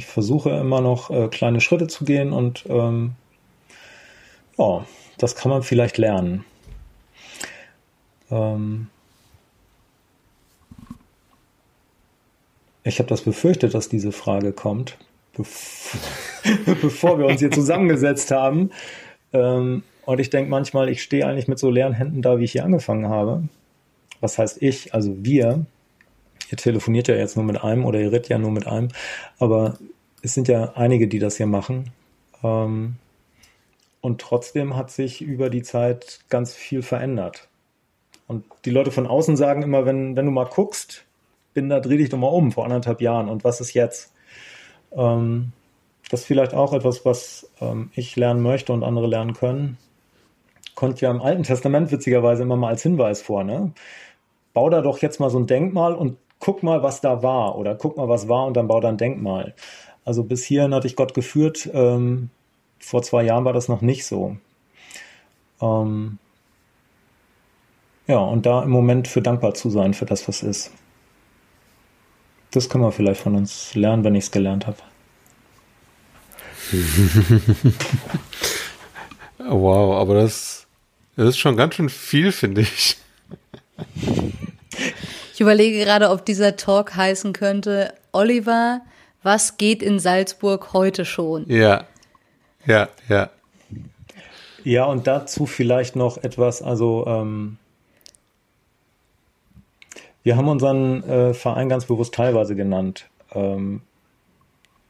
ich versuche immer noch äh, kleine Schritte zu gehen und ähm, ja, das kann man vielleicht lernen. Ähm, ich habe das befürchtet, dass diese Frage kommt, (laughs) bevor wir uns hier zusammengesetzt haben. Ähm, und ich denke manchmal, ich stehe eigentlich mit so leeren Händen da, wie ich hier angefangen habe. Was heißt ich? Also wir. Ihr telefoniert ja jetzt nur mit einem oder ihr redet ja nur mit einem. Aber es sind ja einige, die das hier machen. Ähm, und trotzdem hat sich über die Zeit ganz viel verändert. Und die Leute von außen sagen immer, wenn, wenn du mal guckst, bin da, dreh dich doch mal um vor anderthalb Jahren und was ist jetzt? Ähm, das ist vielleicht auch etwas, was ähm, ich lernen möchte und andere lernen können. Kommt ja im Alten Testament witzigerweise immer mal als Hinweis vor, ne? Bau da doch jetzt mal so ein Denkmal und guck mal, was da war oder guck mal, was war und dann bau da ein Denkmal. Also bis hierhin hatte ich Gott geführt. Ähm, vor zwei Jahren war das noch nicht so. Ähm, ja, und da im Moment für dankbar zu sein für das, was ist. Das können wir vielleicht von uns lernen, wenn ich es gelernt habe. (laughs) wow, aber das, das ist schon ganz schön viel, finde ich. (laughs) Ich überlege gerade, ob dieser Talk heißen könnte, Oliver, was geht in Salzburg heute schon? Ja, ja, ja. Ja, und dazu vielleicht noch etwas, also ähm, wir haben unseren äh, Verein ganz bewusst teilweise genannt. Ähm,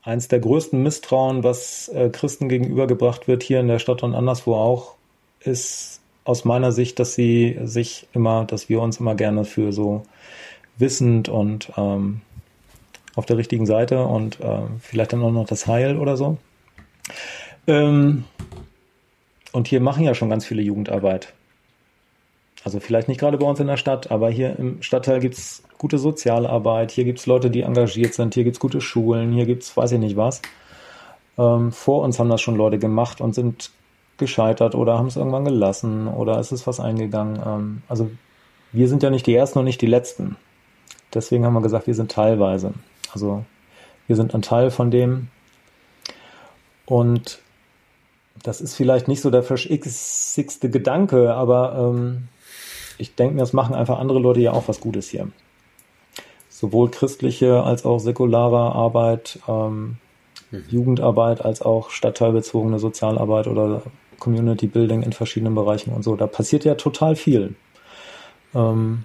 eins der größten Misstrauen, was äh, Christen gegenübergebracht wird hier in der Stadt und anderswo auch, ist aus meiner Sicht, dass sie sich immer, dass wir uns immer gerne für so wissend und ähm, auf der richtigen Seite und äh, vielleicht dann auch noch das Heil oder so. Ähm, und hier machen ja schon ganz viele Jugendarbeit. Also vielleicht nicht gerade bei uns in der Stadt, aber hier im Stadtteil gibt es gute Sozialarbeit, hier gibt es Leute, die engagiert sind, hier gibt es gute Schulen, hier gibt es weiß ich nicht was. Ähm, vor uns haben das schon Leute gemacht und sind gescheitert oder haben es irgendwann gelassen oder ist es was eingegangen. Ähm, also wir sind ja nicht die Ersten und nicht die Letzten. Deswegen haben wir gesagt, wir sind teilweise. Also wir sind ein Teil von dem. Und das ist vielleicht nicht so der verschixigste Gedanke, aber ähm, ich denke mir, es machen einfach andere Leute ja auch was Gutes hier. Sowohl christliche als auch säkulare Arbeit, ähm, mhm. Jugendarbeit als auch stadtteilbezogene Sozialarbeit oder Community Building in verschiedenen Bereichen und so. Da passiert ja total viel. Ähm,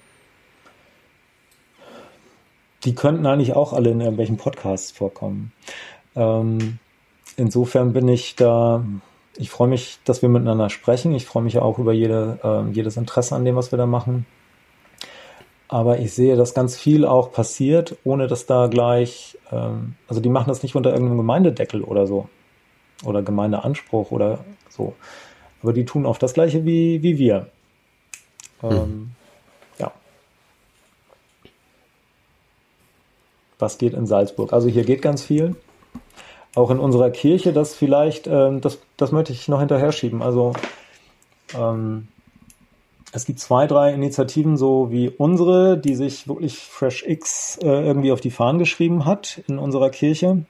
die könnten eigentlich auch alle in irgendwelchen Podcasts vorkommen. Ähm, insofern bin ich da ich freue mich, dass wir miteinander sprechen. Ich freue mich auch über jede, äh, jedes Interesse an dem, was wir da machen. Aber ich sehe, dass ganz viel auch passiert, ohne dass da gleich, ähm, also die machen das nicht unter irgendeinem Gemeindedeckel oder so. Oder Gemeindeanspruch oder so. Aber die tun auch das Gleiche wie, wie wir. Ähm, hm. Was geht in Salzburg? Also hier geht ganz viel auch in unserer Kirche, das vielleicht, ähm, das, das möchte ich noch hinterher schieben. Also ähm, es gibt zwei, drei Initiativen, so wie unsere, die sich wirklich Fresh X äh, irgendwie auf die Fahnen geschrieben hat in unserer Kirche.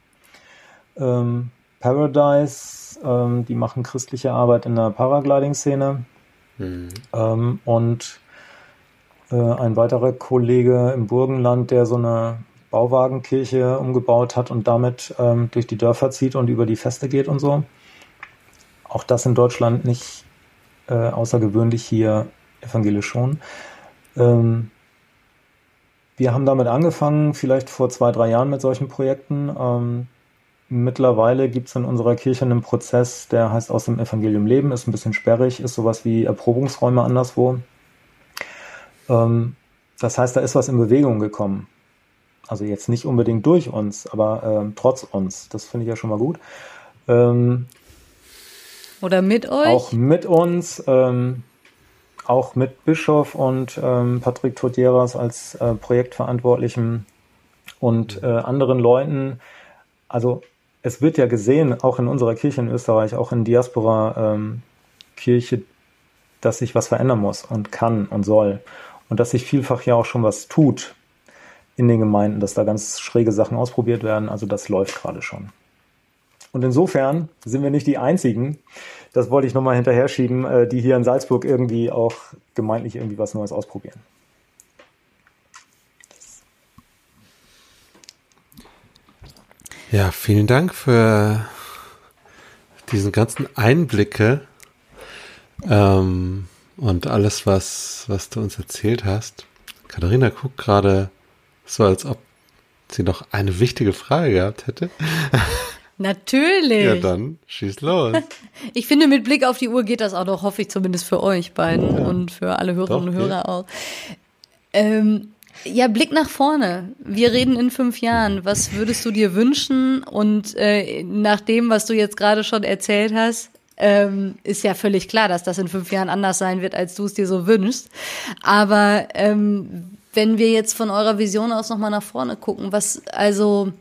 Ähm, Paradise, ähm, die machen christliche Arbeit in der Paragliding-Szene. Mhm. Ähm, und äh, ein weiterer Kollege im Burgenland, der so eine Bauwagenkirche umgebaut hat und damit ähm, durch die Dörfer zieht und über die Feste geht und so. Auch das in Deutschland nicht äh, außergewöhnlich, hier evangelisch schon. Ähm, wir haben damit angefangen, vielleicht vor zwei, drei Jahren mit solchen Projekten. Ähm, mittlerweile gibt es in unserer Kirche einen Prozess, der heißt aus dem Evangelium leben, ist ein bisschen sperrig, ist sowas wie Erprobungsräume anderswo. Ähm, das heißt, da ist was in Bewegung gekommen. Also jetzt nicht unbedingt durch uns, aber ähm, trotz uns. Das finde ich ja schon mal gut. Ähm, Oder mit euch? Auch mit uns. Ähm, auch mit Bischof und ähm, Patrick Todieras als äh, Projektverantwortlichen und äh, anderen Leuten. Also es wird ja gesehen, auch in unserer Kirche in Österreich, auch in Diaspora-Kirche, ähm, dass sich was verändern muss und kann und soll. Und dass sich vielfach ja auch schon was tut in den Gemeinden, dass da ganz schräge Sachen ausprobiert werden. Also das läuft gerade schon. Und insofern sind wir nicht die Einzigen, das wollte ich nochmal hinterher schieben, äh, die hier in Salzburg irgendwie auch gemeintlich irgendwie was Neues ausprobieren. Ja, vielen Dank für diesen ganzen Einblicke ähm, und alles, was, was du uns erzählt hast. Katharina guckt gerade so, als ob sie noch eine wichtige Frage gehabt hätte. (laughs) Natürlich. Ja, dann schieß los. (laughs) Ich finde, mit Blick auf die Uhr geht das auch noch, hoffe ich zumindest für euch beiden ja. und für alle Hörerinnen und Hörer auch. Ähm, ja, Blick nach vorne. Wir reden in fünf Jahren. Was würdest du dir wünschen? Und äh, nach dem, was du jetzt gerade schon erzählt hast, ähm, ist ja völlig klar, dass das in fünf Jahren anders sein wird, als du es dir so wünschst. Aber ähm, wenn wir jetzt von eurer Vision aus nochmal nach vorne gucken, was also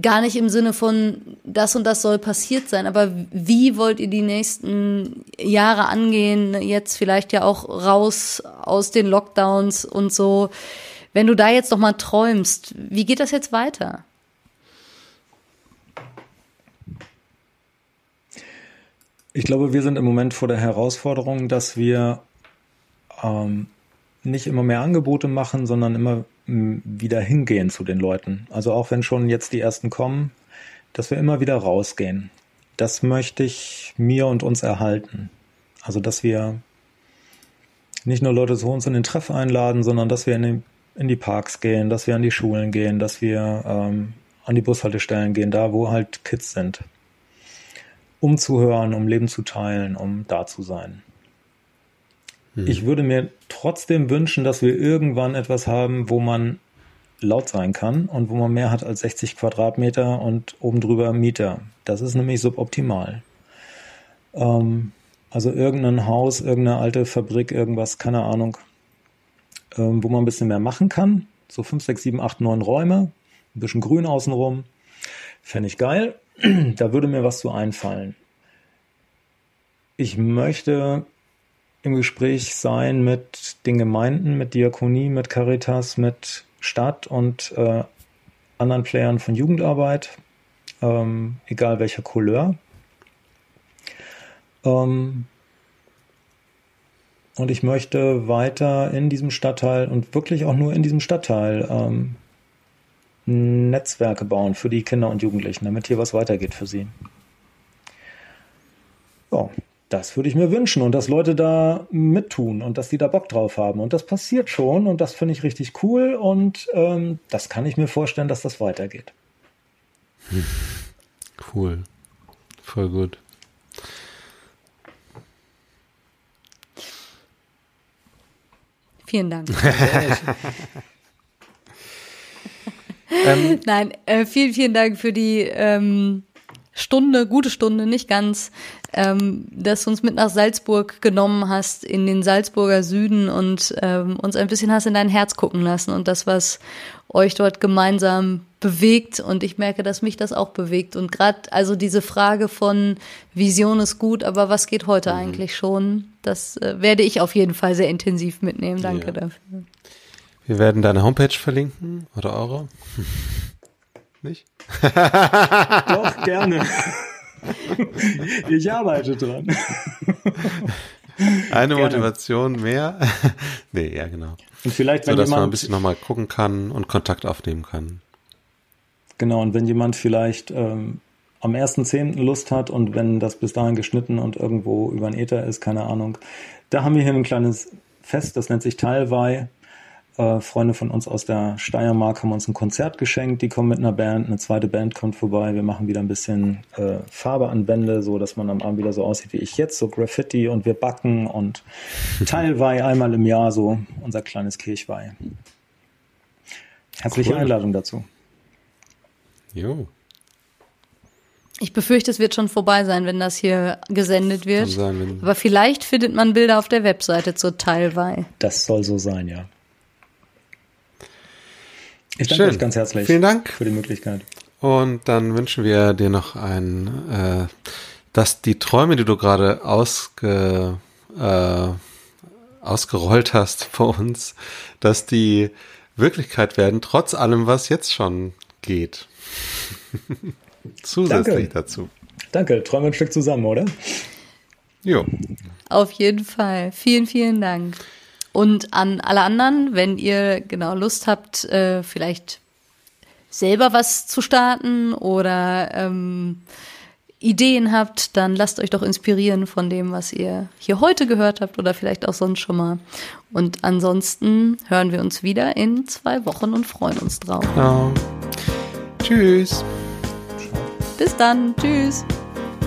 gar nicht im Sinne von das und das soll passiert sein, aber wie wollt ihr die nächsten Jahre angehen, jetzt vielleicht ja auch raus aus den Lockdowns und so. Wenn du da jetzt noch mal träumst, wie geht das jetzt weiter? Ich glaube, wir sind im Moment vor der Herausforderung, dass wir ähm, nicht immer mehr Angebote machen, sondern immer wieder hingehen zu den Leuten. Also auch wenn schon jetzt die ersten kommen, dass wir immer wieder rausgehen. Das möchte ich mir und uns erhalten. Also dass wir nicht nur Leute zu uns in den Treff einladen, sondern dass wir in die, in die Parks gehen, dass wir an die Schulen gehen, dass wir ähm, an die Bushaltestellen gehen, da wo halt Kids sind. Um zu hören, um Leben zu teilen, um da zu sein. Hm. Ich würde mir trotzdem wünschen, dass wir irgendwann etwas haben, wo man laut sein kann und wo man mehr hat als 60 Quadratmeter und oben drüber Mieter. Das ist nämlich suboptimal. Ähm, also irgendein Haus, irgendeine alte Fabrik, irgendwas, keine Ahnung, ähm, wo man ein bisschen mehr machen kann. So 5, 6, 7, 8, 9 Räume, ein bisschen grün außenrum. Fände ich geil. (clears throat) da würde mir was zu einfallen. Ich möchte im Gespräch sein mit den Gemeinden, mit Diakonie, mit Caritas, mit Stadt und äh, anderen Playern von Jugendarbeit, ähm, egal welcher Couleur. Ähm, und ich möchte weiter in diesem Stadtteil und wirklich auch nur in diesem Stadtteil ähm, Netzwerke bauen für die Kinder und Jugendlichen, damit hier was weitergeht für sie. So, das würde ich mir wünschen und dass Leute da mittun und dass die da Bock drauf haben. Und das passiert schon und das finde ich richtig cool und ähm, das kann ich mir vorstellen, dass das weitergeht. Cool. Voll gut. Vielen Dank. (laughs) (laughs) ähm, Nein, äh, vielen, vielen Dank für die ähm, Stunde, gute Stunde, nicht ganz, ähm, dass du uns mit nach Salzburg genommen hast, in den Salzburger Süden und ähm, uns ein bisschen hast in dein Herz gucken lassen und das, was euch dort gemeinsam bewegt. Und ich merke, dass mich das auch bewegt. Und gerade also diese Frage von Vision ist gut, aber was geht heute mhm. eigentlich schon? Das äh, werde ich auf jeden Fall sehr intensiv mitnehmen. Danke ja. dafür. Wir werden deine Homepage verlinken oder eure. (laughs) Nicht? Doch, gerne. (laughs) (laughs) Ich arbeite dran. Eine Gerne. Motivation mehr. (laughs) nee, ja, genau. Und vielleicht, wenn so, dass jemand, man ein bisschen nochmal gucken kann und Kontakt aufnehmen kann. Genau, und wenn jemand vielleicht ähm, am 1.10. Lust hat und wenn das bis dahin geschnitten und irgendwo über ein Ether ist, keine Ahnung, da haben wir hier ein kleines Fest, das nennt sich Teilweih. Äh, Freunde von uns aus der Steiermark haben uns ein Konzert geschenkt. Die kommen mit einer Band, eine zweite Band kommt vorbei. Wir machen wieder ein bisschen äh, Farbe an Bände, so dass man am Abend wieder so aussieht wie ich jetzt, so Graffiti und wir backen und (laughs) Teilweih einmal im Jahr so unser kleines Kirchweih. Herzliche cool. Einladung dazu. Jo. Ich befürchte, es wird schon vorbei sein, wenn das hier gesendet wird. Sein, Aber vielleicht findet man Bilder auf der Webseite zur Teilweih. Das soll so sein, ja. Ich danke Schön. euch ganz herzlich Vielen Dank. für die Möglichkeit. Und dann wünschen wir dir noch ein, äh, dass die Träume, die du gerade ausge, äh, ausgerollt hast (laughs) vor uns, dass die Wirklichkeit werden, trotz allem, was jetzt schon geht. (laughs) Zusätzlich Danke. dazu. Danke, träumen wir ein Stück zusammen, oder? Jo. Auf jeden Fall. Vielen, vielen Dank. Und an alle anderen, wenn ihr genau Lust habt, äh, vielleicht selber was zu starten oder ähm, Ideen habt, dann lasst euch doch inspirieren von dem, was ihr hier heute gehört habt oder vielleicht auch sonst schon mal. Und ansonsten hören wir uns wieder in zwei Wochen und freuen uns drauf. Genau. Tschüss. Bis dann. Tschüss.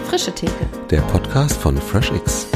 Frische Theke. Der Podcast von FreshX.